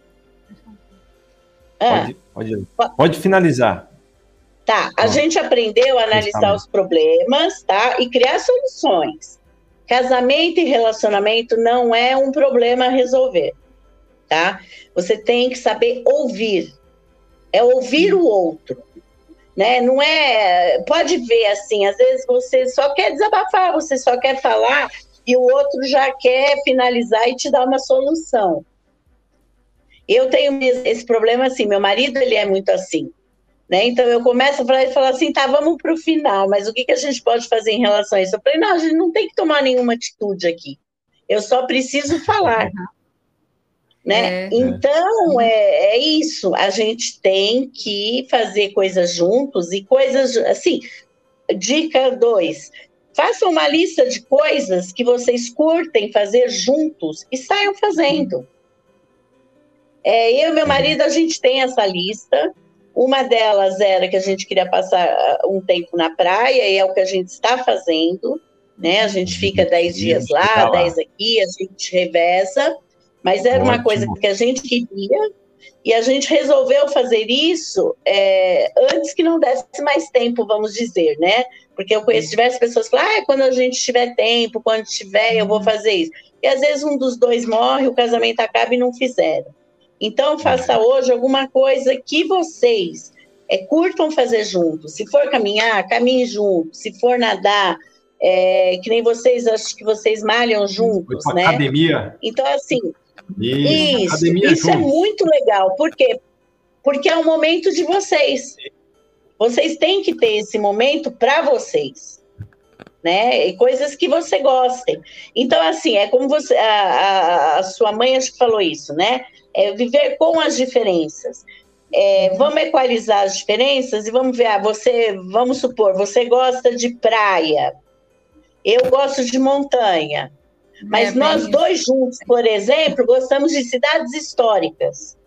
Ah. Pode, pode, pode finalizar. Tá, a gente aprendeu a analisar os problemas, tá? E criar soluções. Casamento e relacionamento não é um problema a resolver, tá? Você tem que saber ouvir. É ouvir o outro, né? Não é, pode ver assim, às vezes você só quer desabafar, você só quer falar e o outro já quer finalizar e te dar uma solução. Eu tenho esse problema assim, meu marido ele é muito assim. Né? Então eu começo a falar e falar assim, tá, vamos para o final, mas o que, que a gente pode fazer em relação a isso? Eu falei, não, a gente não tem que tomar nenhuma atitude aqui. Eu só preciso falar. Né? É. Então é, é isso. A gente tem que fazer coisas juntos e coisas assim. Dica 2: façam uma lista de coisas que vocês curtem fazer juntos e saiam fazendo. É, eu e meu marido, a gente tem essa lista. Uma delas era que a gente queria passar ah, um tempo na praia, e é o que a gente está fazendo, né? A gente fica dez dias lá, dez aqui, a gente reveza, mas era Ótimo. uma coisa que a gente queria, e a gente resolveu fazer isso é, antes que não desse mais tempo, vamos dizer, né? Porque eu conheço diversas pessoas que falam, ah, quando a gente tiver tempo, quando tiver, eu vou fazer isso. E às vezes um dos dois morre, o casamento acaba e não fizeram. Então, faça hoje alguma coisa que vocês é, curtam fazer juntos. Se for caminhar, caminhe junto. Se for nadar, é, que nem vocês, acho que vocês malham juntos, né? Academia. Então, assim, isso, isso, isso é muito legal. Por quê? Porque é um momento de vocês. Vocês têm que ter esse momento para vocês. Né? E coisas que você gostem. Então, assim, é como você. A, a, a sua mãe acho que falou isso, né? é viver com as diferenças. É, vamos equalizar as diferenças e vamos ver, ah, você, vamos supor, você gosta de praia, eu gosto de montanha, mas é nós dois juntos, por exemplo, gostamos de cidades históricas.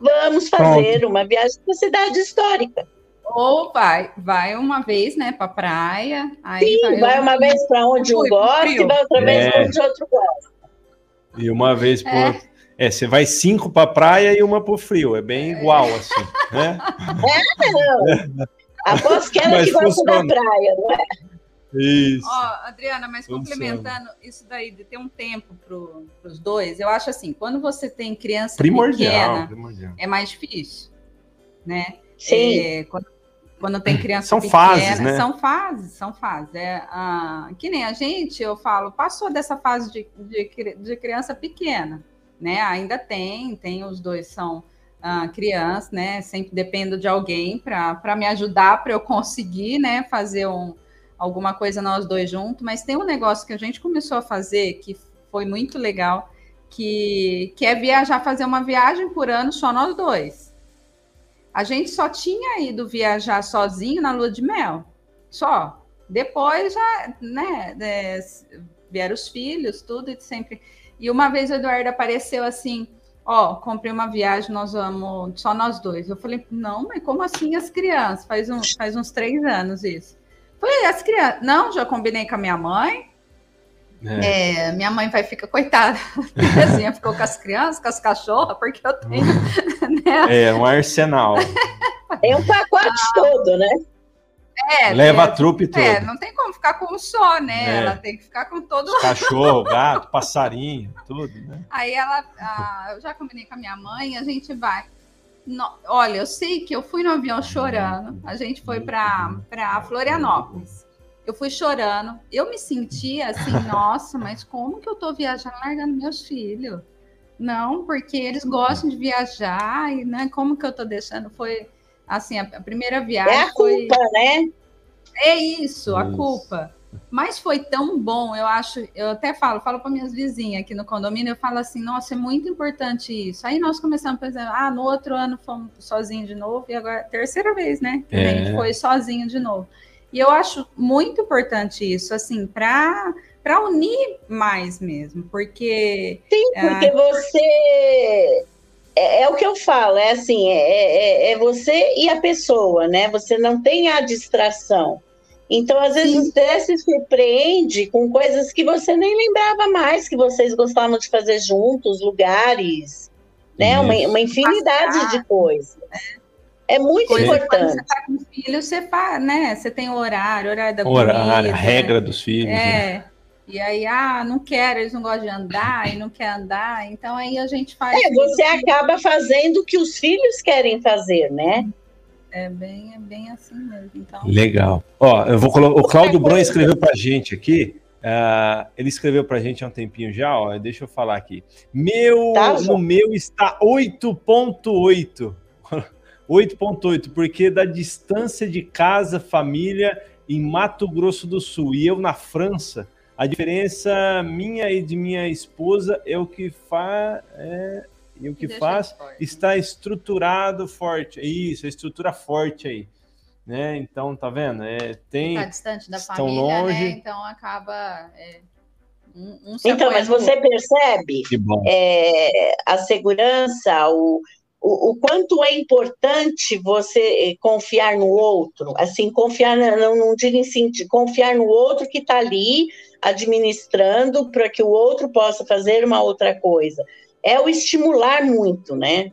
Vamos fazer Pronto. uma viagem para cidade histórica. Ou vai, vai uma vez, né, para praia. Aí Sim, vai, vai uma vez para onde um gosta e vai outra vez é. para onde outro gosta. E uma vez por, é. É, você vai cinco para praia e uma para o frio. É bem igual, assim. Né? É, não. [laughs] Após que ela que gosta da praia, não é? Isso. Ó, Adriana, mas funciona. complementando isso daí de ter um tempo para os dois, eu acho assim, quando você tem criança primordial, pequena, primordial. é mais difícil, né? Sim. É, quando, quando, tem criança são pequena, fases, né? são fases, são fases. É, ah, que nem a gente, eu falo, passou dessa fase de, de, de criança pequena né? Ainda tem, tem os dois são uh, crianças, né? Sempre dependo de alguém para me ajudar, para eu conseguir, né? Fazer um, alguma coisa nós dois juntos. Mas tem um negócio que a gente começou a fazer que foi muito legal, que, que é viajar, fazer uma viagem por ano só nós dois. A gente só tinha ido viajar sozinho na lua de mel, só. Depois já, né, é, vieram os filhos, tudo, e sempre. E uma vez o Eduardo apareceu assim: Ó, oh, comprei uma viagem, nós vamos, só nós dois. Eu falei: Não, mas como assim as crianças? Faz, um, faz uns três anos isso. Falei: As crianças. Não, já combinei com a minha mãe. É. É, minha mãe vai ficar coitada. [laughs] Assim, ficou com as crianças, com as cachorras, porque eu tenho. Né? É, um arsenal. É um pacote ah, todo, né? É, Leva é, a trupe toda. É, não tem como ficar com um só, né? É. Ela tem que ficar com todo o Cachorro, gato, passarinho, tudo, né? Aí ela, a, eu já combinei com a minha mãe, a gente vai. No, olha, eu sei que eu fui no avião chorando. A gente foi para Florianópolis. Eu fui chorando. Eu me sentia assim, [laughs] nossa, mas como que eu tô viajando largando meus filhos? Não, porque eles gostam de viajar e né, como que eu tô deixando? Foi assim, a, primeira viagem. É a culpa, foi... né? É isso, a culpa. Mas foi tão bom, eu acho, eu até falo, falo para minhas vizinhas aqui no condomínio, eu falo assim, nossa, é muito importante isso. Aí nós começamos a pensar, ah, no outro ano fomos sozinhos de novo, e agora terceira vez, né? Que é. a gente foi sozinho de novo. E eu acho muito importante isso, assim, para para unir mais mesmo, porque sim, porque ah, você é, é, o que eu falo, é assim, é, é, é, você e a pessoa, né? Você não tem a distração. Então, às vezes, Sim. você se surpreende com coisas que você nem lembrava mais que vocês gostavam de fazer juntos, lugares, né? Uma, uma, infinidade de coisas. É muito Coisa importante. Quando você tá com filho, você faz, né? Você tem o horário, horário da horário, a regra dos filhos. É. Né? E aí, ah, não quero, eles não gostam de andar e não quer andar. Então aí a gente faz. É, você acaba fazendo o que os filhos querem fazer, né? É bem, é bem assim mesmo. Então... Legal. Ó, eu vou colocar. O Cláudio Bron escreveu para gente aqui. Uh, ele escreveu para gente há um tempinho já, ó, deixa eu falar aqui. Meu, tá, no meu está 8.8. 8.8, [laughs] porque da distância de casa, família em Mato Grosso do Sul e eu na França, a diferença minha e de minha esposa é o que faz é, e o que Deixa faz está estruturado forte. Isso, a estrutura forte aí. Né? Então, tá vendo? É, tem, está distante da família, né? longe. né? Então acaba. É, um, um então, mas você percebe é, a segurança, o, o, o, quanto é importante você confiar no outro, assim, confiar, não, não digo em si, confiar no outro que está ali administrando para que o outro possa fazer uma outra coisa é o estimular muito, né?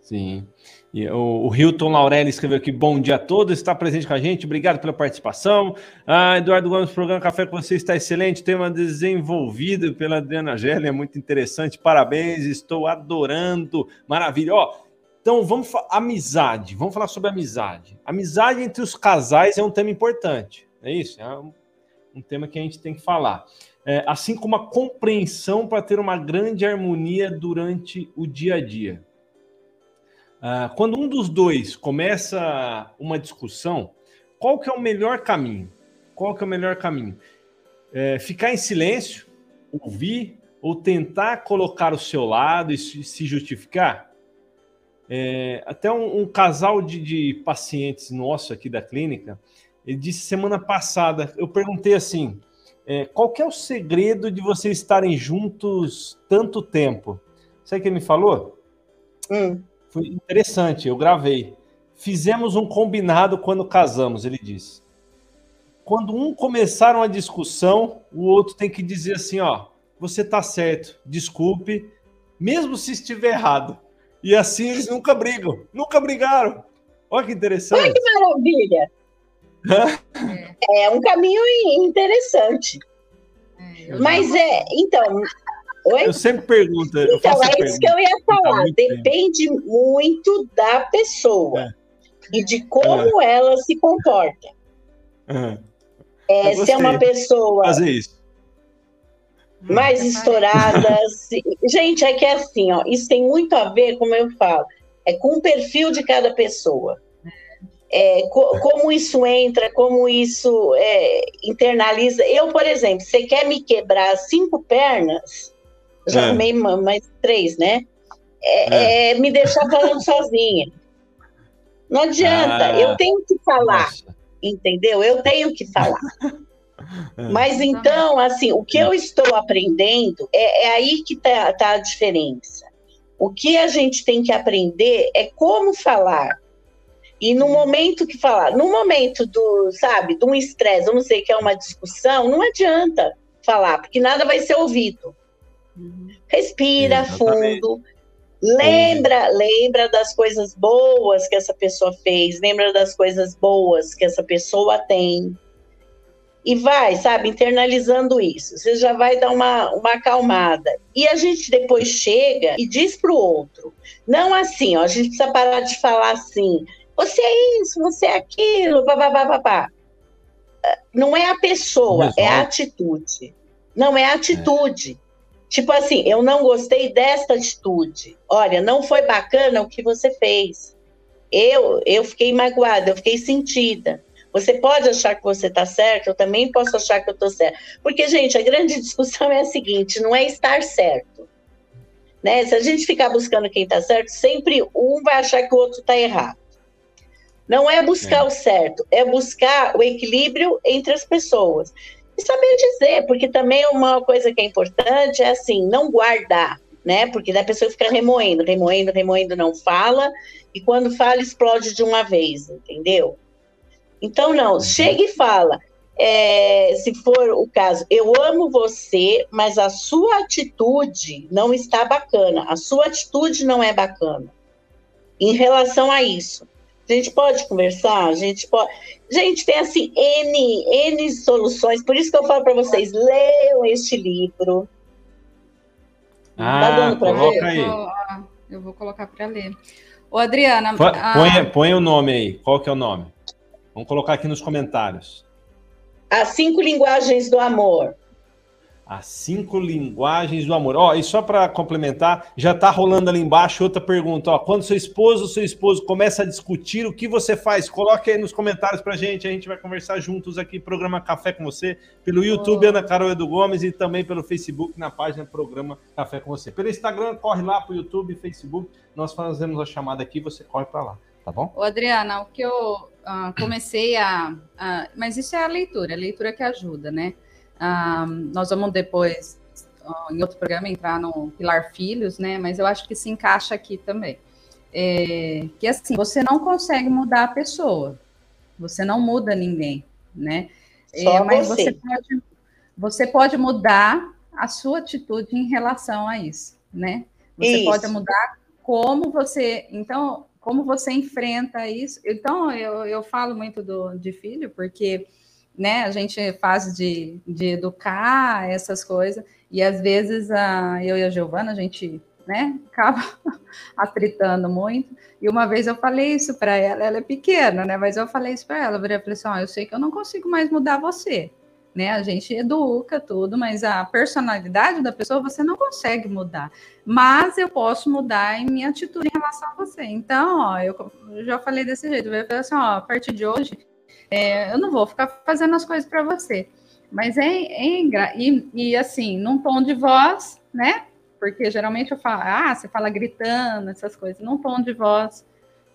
Sim. E o, o Hilton Laurelli escreveu aqui: bom dia a todos, está presente com a gente, obrigado pela participação. Ah, Eduardo Gomes, programa Café com você está excelente, tema desenvolvido pela Adriana Gelli, é muito interessante, parabéns, estou adorando, maravilha. Ó, então vamos amizade, vamos falar sobre amizade. Amizade entre os casais é um tema importante, é isso? É um, um tema que a gente tem que falar é, assim como a compreensão para ter uma grande harmonia durante o dia a dia. Ah, quando um dos dois começa uma discussão, qual que é o melhor caminho? Qual que é o melhor caminho? É, ficar em silêncio, ouvir ou tentar colocar o seu lado e se justificar? É, até um, um casal de, de, pacientes nosso aqui da clínica, ele disse semana passada, eu perguntei assim, é, qual é o segredo de vocês estarem juntos tanto tempo? Sabe o que ele me falou? Hum. Foi interessante, eu gravei. Fizemos um combinado quando casamos, ele disse. Quando um começar uma discussão, o outro tem que dizer assim, ó, você tá certo, desculpe, mesmo se estiver errado. E assim eles nunca brigam, nunca brigaram. Olha que interessante. Olha que maravilha. É. é um caminho interessante. É, Mas é, então. Oi? Eu sempre pergunto. Então, é pergunta. isso que eu ia falar. Depende tempo. muito da pessoa é. e de como é. ela se comporta. É, se é uma pessoa. Fazer isso. Mais estourada. [laughs] se... Gente, é que é assim, ó, isso tem muito a ver, como eu falo, é com o perfil de cada pessoa é, co como isso entra, como isso é, internaliza. Eu, por exemplo, você quer me quebrar cinco pernas, já é. mais três, né? É, é. é, me deixar falando [laughs] sozinha. Não adianta, ah, eu tenho que falar, nossa. entendeu? Eu tenho que falar. [laughs] É. Mas então, assim, o que eu estou aprendendo é, é aí que está tá a diferença. O que a gente tem que aprender é como falar e no momento que falar, no momento do, sabe, de um estresse, vamos dizer que é uma discussão, não adianta falar, porque nada vai ser ouvido. Uhum. Respira fundo, lembra, lembra das coisas boas que essa pessoa fez, lembra das coisas boas que essa pessoa tem. E vai, sabe, internalizando isso. Você já vai dar uma, uma acalmada. E a gente depois chega e diz para o outro. Não assim, ó, a gente precisa parar de falar assim você é isso, você é aquilo, babá. Não é a pessoa, é a atitude. Não é a atitude. É. Tipo assim, eu não gostei desta atitude. Olha, não foi bacana o que você fez. Eu, eu fiquei magoada, eu fiquei sentida. Você pode achar que você está certo, eu também posso achar que eu estou certo. Porque, gente, a grande [laughs] discussão é a seguinte: não é estar certo. Né? Se a gente ficar buscando quem está certo, sempre um vai achar que o outro está errado. Não é buscar é. o certo, é buscar o equilíbrio entre as pessoas. E saber dizer, porque também uma coisa que é importante é assim, não guardar, né? Porque da pessoa fica remoendo, remoendo, remoendo, não fala, e quando fala, explode de uma vez, entendeu? Então, não, uhum. chega e fala. É, se for o caso, eu amo você, mas a sua atitude não está bacana, a sua atitude não é bacana em relação a isso. A gente pode conversar, a gente pode. Gente, tem assim N, N soluções, por isso que eu falo para vocês: leiam este livro. Ah, tá dando para ver? Aí. Eu vou, eu vou colocar para ler. Ô, Adriana. Põe, a... põe o nome aí. Qual que é o nome? Vamos colocar aqui nos comentários. As cinco linguagens do amor. As cinco linguagens do amor. Ó, e só para complementar, já está rolando ali embaixo outra pergunta. Ó, quando seu esposo ou seu esposo começa a discutir, o que você faz? Coloque aí nos comentários para gente. A gente vai conversar juntos aqui, programa Café com Você, pelo YouTube, oh. Ana Carol Edu Gomes, e também pelo Facebook, na página Programa Café com Você. Pelo Instagram, corre lá para o YouTube, Facebook. Nós fazemos a chamada aqui, você corre para lá, tá bom? Ô, Adriana, o que eu uh, comecei a, a. Mas isso é a leitura, a leitura que ajuda, né? Um, nós vamos depois, em outro programa, entrar no Pilar Filhos, né? Mas eu acho que se encaixa aqui também. É, que assim, você não consegue mudar a pessoa, você não muda ninguém, né? É, mas você. você pode, você pode mudar a sua atitude em relação a isso, né? Você isso. pode mudar como você. Então, como você enfrenta isso. Então, eu, eu falo muito do, de filho, porque né? A gente faz de, de educar essas coisas, e às vezes a, eu e a Giovana, a gente né, [laughs] acaba atritando muito. E uma vez eu falei isso para ela, ela é pequena, né? Mas eu falei isso para ela, eu falei assim: oh, eu sei que eu não consigo mais mudar você. Né, a gente educa tudo, mas a personalidade da pessoa você não consegue mudar. Mas eu posso mudar em minha atitude em relação a você. Então, ó, eu, já falei desse jeito. Eu falei assim, ó, a partir de hoje, é, eu não vou ficar fazendo as coisas para você. Mas é, é e, e assim, num tom de voz, né? Porque geralmente eu falo, ah, você fala gritando, essas coisas, num tom de voz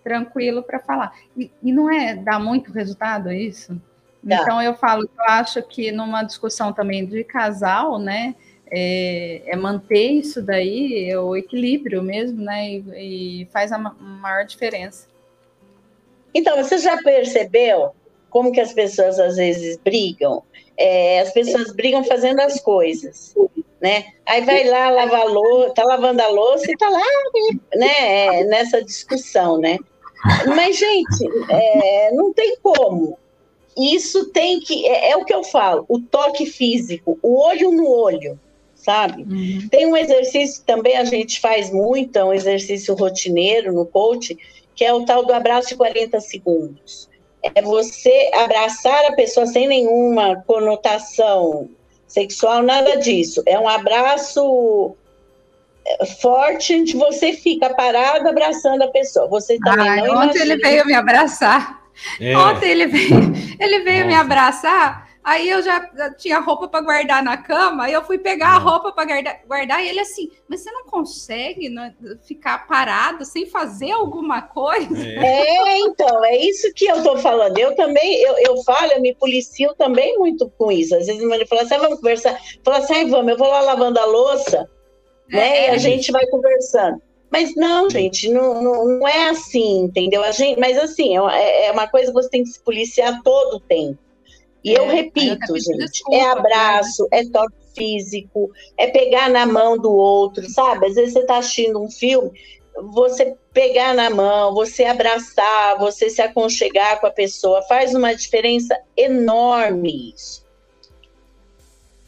tranquilo para falar. E, e, não é dar muito resultado isso? Então eu falo, eu acho que numa discussão também de casal, né? É, é manter isso daí, é o equilíbrio mesmo, né? E, e faz a maior diferença. Então, você já percebeu como que as pessoas às vezes brigam? É, as pessoas brigam fazendo as coisas, né? Aí vai lá lavar louça, tá lavando a louça e tá lá, né? É, nessa discussão, né? Mas, gente, é, não tem como. Isso tem que. É, é, o que eu falo, o toque físico, o olho no olho, sabe? Uhum. Tem um exercício também, a gente faz muito, é um exercício rotineiro no coach, que é o tal do abraço de 40 segundos é você abraçar a pessoa sem nenhuma conotação sexual, nada disso. É um abraço é, forte onde você fica parado abraçando a pessoa. Você também Ai, não Ontem imagina... ele veio me abraçar. É. Ontem ele veio, ele veio Nossa. me abraçar Aí eu já, tinha roupa para guardar na cama, aí eu fui pegar a uhum. roupa para guardar, guardar, e ele assim, mas você não consegue né, ficar parado sem fazer alguma coisa? É. é, então, é isso que eu estou falando. Eu também, eu, eu falo, eu me policio também muito com isso. Às vezes ele fala assim, ah, vamos conversar. Fala assim, vamos, eu vou lá lavando a louça, né? É, e a gente vai conversando. Mas não, gente, não, não, não, é assim, entendeu? A gente, mas assim, é, é uma coisa que você tem que se policiar todo o tempo. E é, eu repito, eu gente, desculpa, é abraço, né? é toque físico, é pegar na mão do outro, sabe? Às vezes você está assistindo um filme, você pegar na mão, você abraçar, você se aconchegar com a pessoa, faz uma diferença enorme isso.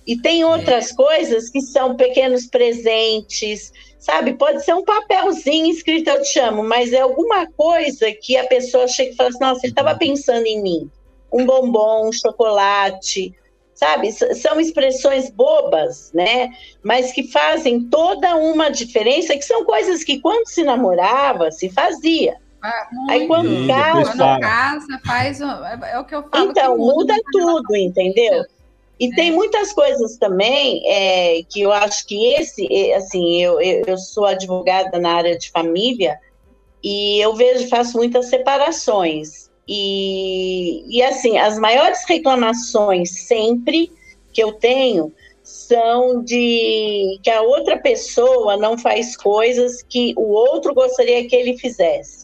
E tem outras é. coisas que são pequenos presentes, sabe? Pode ser um papelzinho escrito eu te chamo, mas é alguma coisa que a pessoa chega e fala assim, nossa, ele estava pensando em mim um bombom, um chocolate, sabe? São expressões bobas, né? Mas que fazem toda uma diferença, que são coisas que quando se namorava se fazia. Aí quando casa, quando casa, faz é, é o que eu falo. Então muda, muda tudo, entendeu? E é. tem muitas coisas também é, que eu acho que esse, assim, eu, eu sou advogada na área de família e eu vejo, faço muitas separações. E, e assim, as maiores reclamações sempre que eu tenho são de que a outra pessoa não faz coisas que o outro gostaria que ele fizesse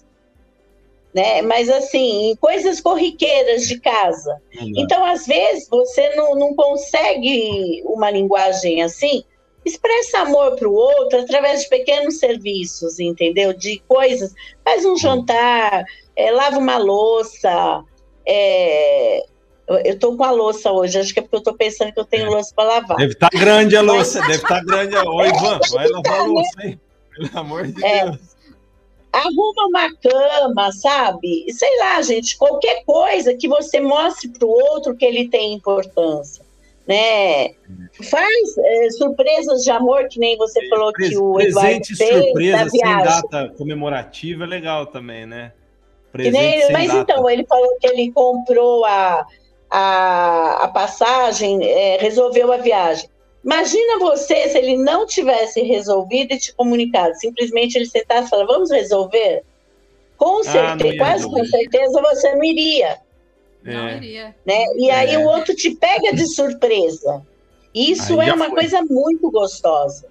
né? Mas assim, coisas corriqueiras de casa. Então, às vezes, você não, não consegue uma linguagem assim, expressa amor para o outro através de pequenos serviços, entendeu? De coisas, faz um jantar, é, lava uma louça. É, eu estou com a louça hoje, acho que é porque eu estou pensando que eu tenho louça para lavar. Deve estar tá grande a louça, deve estar tá grande. Oi, Ivan, [laughs] vai lavar a louça, hein? Pelo amor de é. Deus arruma uma cama, sabe? Sei lá, gente, qualquer coisa que você mostre para o outro que ele tem importância. Né? Faz é, surpresas de amor, que nem você falou que o Eduardo Presente fez, surpresa sem data comemorativa é legal também, né? Nem, mas data. então, ele falou que ele comprou a, a, a passagem, é, resolveu a viagem. Imagina você se ele não tivesse resolvido e te comunicado, simplesmente ele sentasse e falar, vamos resolver? Com ah, certeza, quase com certeza você não iria. É. Não iria. Né? E aí é. o outro te pega de surpresa. Isso aí é uma foi. coisa muito gostosa.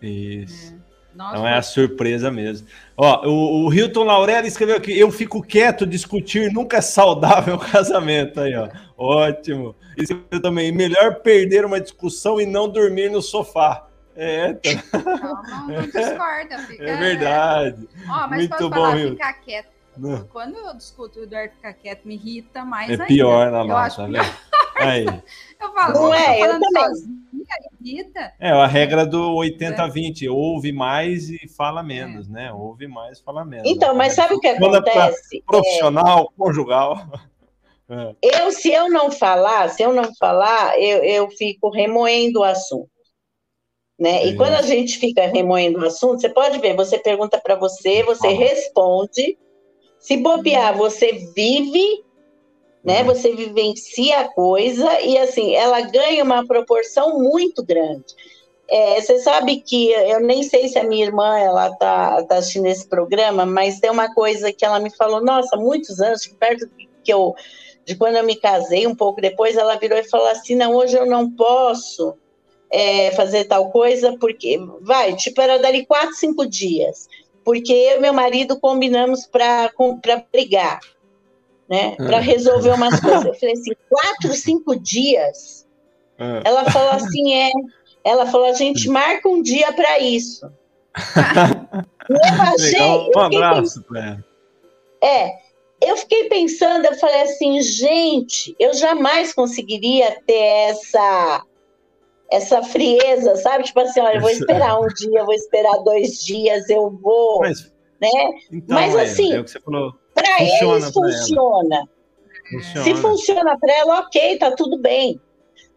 Isso. É. Nossa, então é a surpresa mesmo. Ó, o, o Hilton Laurel escreveu aqui: eu fico quieto, discutir nunca é saudável [laughs] o casamento. Aí, ó. Ótimo. E escreveu também: melhor perder uma discussão e não dormir no sofá. É, tá. não, não, [laughs] não discorda. Fica, é verdade. Ó, mas Muito bom, falar, ficar quieto. Não. Quando eu discuto o Eduardo ficar quieto, me irrita mais é ainda. É pior na né? [laughs] Aí. [laughs] Eu falo, não é, eu também. Sozinha, é a regra do 80-20, ouve mais e fala menos, é. né? Ouve mais, fala menos. Então, mas sabe o que acontece? Profissional, é... conjugal. [laughs] É. Eu, se eu não falar, se eu não falar, eu, eu fico remoendo o assunto. Né? E quando a gente fica remoendo o assunto, você pode ver, você pergunta para você, você responde. Se bobear, você vive né? Uhum. Você vivencia a coisa e assim, ela ganha uma proporção muito grande. É, você sabe que eu nem sei se a minha irmã ela tá, tá assistindo esse programa, mas tem uma coisa que ela me falou, nossa, muitos anos, perto que eu de quando eu me casei, um pouco depois, ela virou e falou assim: não, hoje eu não posso é, fazer tal coisa, porque vai, tipo, era dali quatro, cinco dias, porque eu e meu marido combinamos para brigar né? Para resolver umas coisas. Eu falei assim, quatro, cinco dias. É. Ela falou assim, é. Ela falou, a gente marca um dia para isso. [laughs] eu achei. Legal. Um abraço para É, eu fiquei pensando, eu falei assim, gente, eu jamais conseguiria ter essa essa frieza, sabe? Tipo assim, olha, eu vou esperar um dia, vou esperar dois dias, eu vou, Mas, né? Então, Mas assim, é, é o que você falou para eles funciona. funciona. Se funciona para ela, ok, tá tudo bem.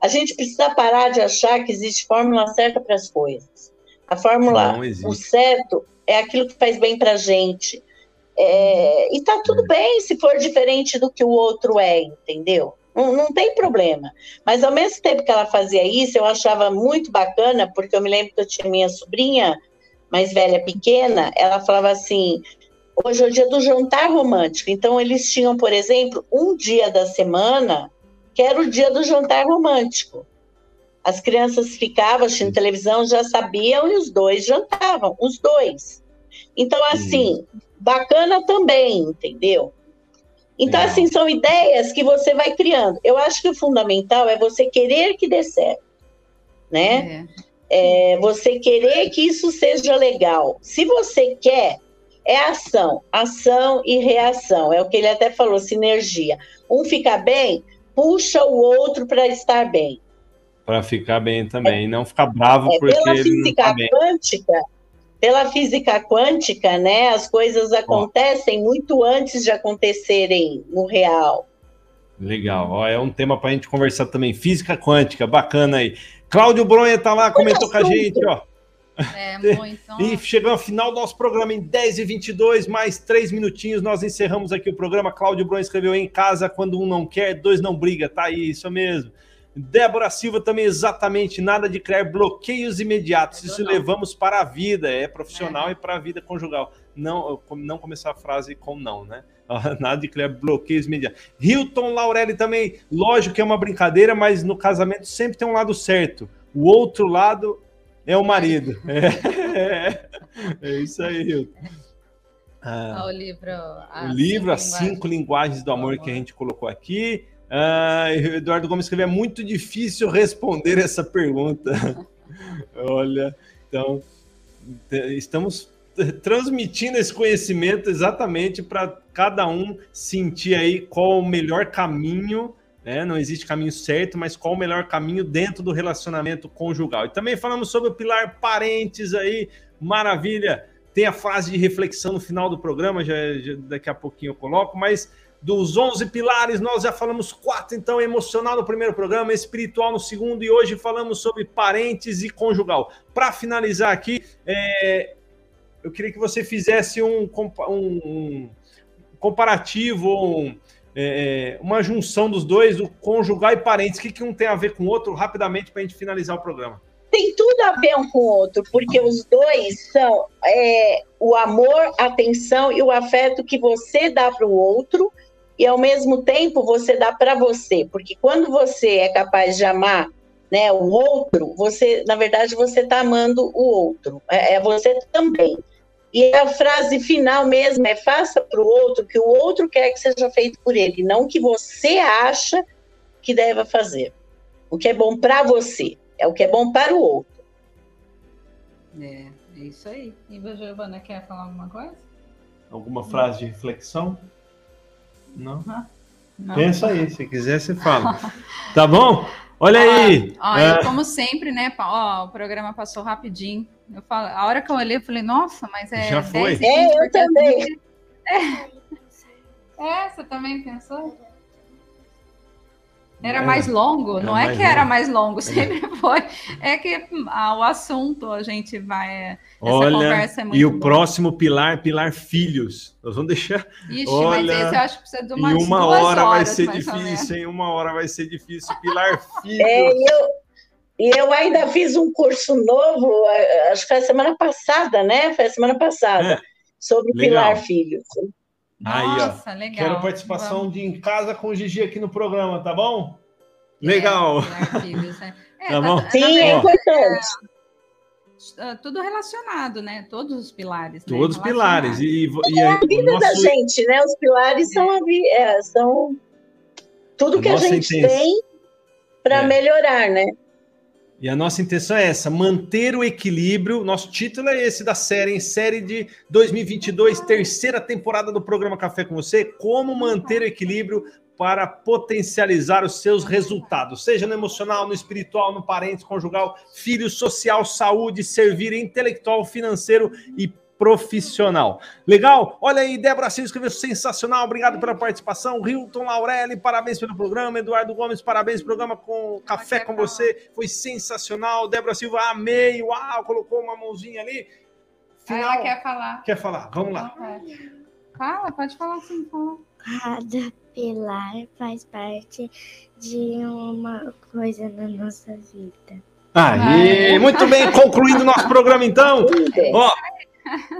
A gente precisa parar de achar que existe fórmula certa para as coisas. A fórmula, o certo, é aquilo que faz bem para a gente. É, e tá tudo é. bem se for diferente do que o outro é, entendeu? Não, não, tem problema. Mas ao mesmo tempo que ela fazia isso, eu achava muito bacana, porque eu me lembro que eu tinha minha sobrinha mais velha, pequena, ela falava assim: Hoje é o dia do jantar romântico. Então, eles tinham, por exemplo, um dia da semana que era o dia do jantar romântico. As crianças ficavam assistindo televisão, já sabiam, e os dois jantavam, os dois. Então, assim, bacana também, entendeu? Então, Legal. assim, são ideias que você vai criando. Eu acho que o fundamental é você querer que dê certo, né? É. É, você querer que isso seja legal. Se você quer, é ação, ação e reação. É o que ele até falou, sinergia. Um fica bem, puxa o outro para estar bem. Para ficar bem também, é, não ficar bravo é, porque pela ele física não tá bem. quântica, pela física quântica, né, as coisas acontecem muito antes de acontecerem no real. Legal, Ó, é um tema para a gente conversar também. Física quântica, bacana aí. Cláudio Bronha está lá, comentou com a gente, ó. É, [laughs] muito. E chegando ao final do nosso programa em 10 e 22 mais três minutinhos, nós encerramos aqui o programa. Cláudio Bron escreveu em casa, quando um não quer, dois não briga. Tá aí, isso mesmo. Débora Silva também, exatamente, nada de criar bloqueios imediatos. Isso não. levamos para a vida, é profissional é. e para a vida conjugal. Não, não começar a frase com não, né? [laughs] Nada de criar bloqueios imediatos. Hilton Laurelli também, lógico que é uma brincadeira, mas no casamento sempre tem um lado certo. O outro lado é o marido. [laughs] É, é isso aí, Hilton. Ah, o livro, o livro As Cinco Linguagens do Amor, que a gente colocou aqui. Ah, Eduardo Gomes escreveu: é muito difícil responder essa pergunta. [laughs] Olha, então, estamos transmitindo esse conhecimento exatamente para cada um sentir aí qual o melhor caminho, né? Não existe caminho certo, mas qual o melhor caminho dentro do relacionamento conjugal. E também falamos sobre o pilar parentes aí, maravilha. Tem a frase de reflexão no final do programa, já, já daqui a pouquinho eu coloco, mas dos 11 pilares, nós já falamos quatro, então, emocional no primeiro programa, espiritual no segundo, e hoje falamos sobre parentes e conjugal. Para finalizar aqui, é, eu queria que você fizesse um, um, um comparativo, um, é, uma junção dos dois, o conjugal e parentes. O que, que um tem a ver com o outro, rapidamente, para a gente finalizar o programa? Tem tudo a ver um com o outro, porque os dois são é, o amor, a atenção e o afeto que você dá para o outro e ao mesmo tempo você dá para você, porque quando você é capaz de amar né, o outro, você, na verdade, você está amando o outro, é, é, você também. E a frase final mesmo é faça para o outro que o outro quer que seja feito por ele, não que você acha que deva fazer. O que é bom para você é o que é bom para o outro. É, é isso aí. E a Giovana quer falar alguma coisa? Alguma frase de reflexão? Não? Não. Pensa aí, se quiser você fala. tá bom? Olha aí! Ó, é... como sempre, né? Ó, o programa passou rapidinho. Eu falo, a hora que eu olhei, eu falei, nossa, mas é. Já foi? É, eu também. É. [laughs] é, você também pensou? Era é. mais longo? Era não é que longo. era mais longo, [laughs] sempre foi. É que ah, o assunto a gente vai. Essa Olha, conversa é muito E o boa. próximo pilar, pilar filhos. Nós vamos deixar. Ixi, Olha, mas esse eu acho que precisa de uma, em uma hora vai ser difícil, em uma hora vai ser difícil. Pilar [laughs] filhos. É, eu, e eu ainda fiz um curso novo, acho que foi a semana passada, né? Foi a semana passada, é, sobre legal. Pilar Filhos. Aí, Nossa, ó. legal. Quero participação Vamos. de em casa com o Gigi aqui no programa, tá bom? Legal. É, filhos, é. É, tá bom? Sim, é importante. É, tudo relacionado, né? Todos os pilares. Né? Todos os pilares. E, e, é a vida nosso... da gente, né? Os pilares são, a, é, são tudo a que a gente intenção. tem para melhorar, né? E a nossa intenção é essa, manter o equilíbrio. Nosso título é esse da série, em série de 2022, terceira temporada do programa Café com você, como manter o equilíbrio para potencializar os seus resultados, seja no emocional, no espiritual, no parente, conjugal, filho, social, saúde, servir intelectual, financeiro e profissional. Legal? Olha aí, Débora Silva escreveu sensacional. Obrigado pela participação. Hilton Laurelli, parabéns pelo programa. Eduardo Gomes, parabéns pelo programa com Café com você. Foi sensacional. Débora Silva, amei. Uau, colocou uma mãozinha ali. Final. Ela quer falar. Quer falar? Vamos lá. Fala, pode falar sim. Fala. Cada pilar faz parte de uma coisa na nossa vida. Aí, muito bem, concluindo nosso programa então. Ó,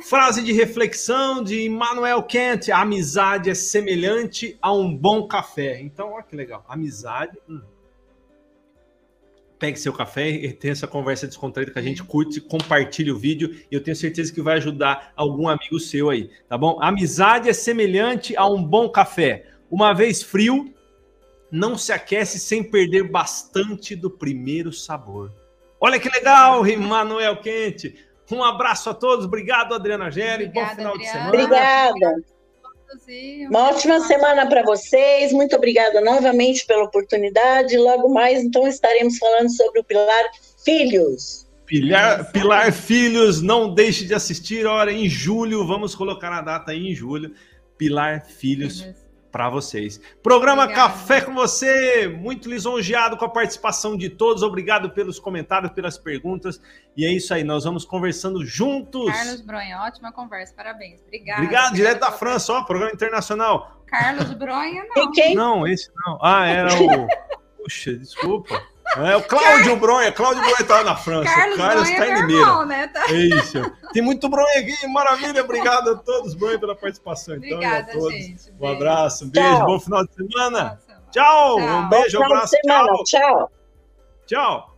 Frase de reflexão de Immanuel Kant: a amizade é semelhante a um bom café. Então, olha que legal. Amizade. Hum. Pegue seu café e tenha essa conversa descontraída que a gente curte, compartilhe o vídeo e eu tenho certeza que vai ajudar algum amigo seu aí, tá bom? Amizade é semelhante a um bom café. Uma vez frio, não se aquece sem perder bastante do primeiro sabor. Olha que legal, Immanuel Quente. Um abraço a todos. Obrigado, Adriana Gelli. Bom final Adriana. de semana. Obrigada. Uma ótima semana para vocês. Muito obrigada novamente pela oportunidade. Logo mais, então, estaremos falando sobre o Pilar Filhos. Pilar, Pilar Filhos, não deixe de assistir. Olha, em julho, vamos colocar a data aí em julho. Pilar Filhos. Para vocês. Programa Obrigada. Café com você, muito lisonjeado com a participação de todos. Obrigado pelos comentários, pelas perguntas. E é isso aí, nós vamos conversando juntos. Carlos Bronha, ótima conversa, parabéns. Obrigada. Obrigado, direto da França, ó, programa internacional. Carlos Bronha, E não. quem? Não, esse não. Ah, era o. [laughs] Puxa, desculpa. É o Cláudio Bronha. Cláudio Bronha tá na França. Carlos o Carlos tá é em Limeira. irmão, né? Tá- É isso. [laughs] Tem muito Bronha aqui, maravilha. Obrigado a todos, Bronha, pela participação. Então, a Obrigada, todos. gente. Um Beijo. abraço, um beijo, Tchau. bom final de semana. Tchau, Tchau. um beijo, de abraço. Tchau. Tchau.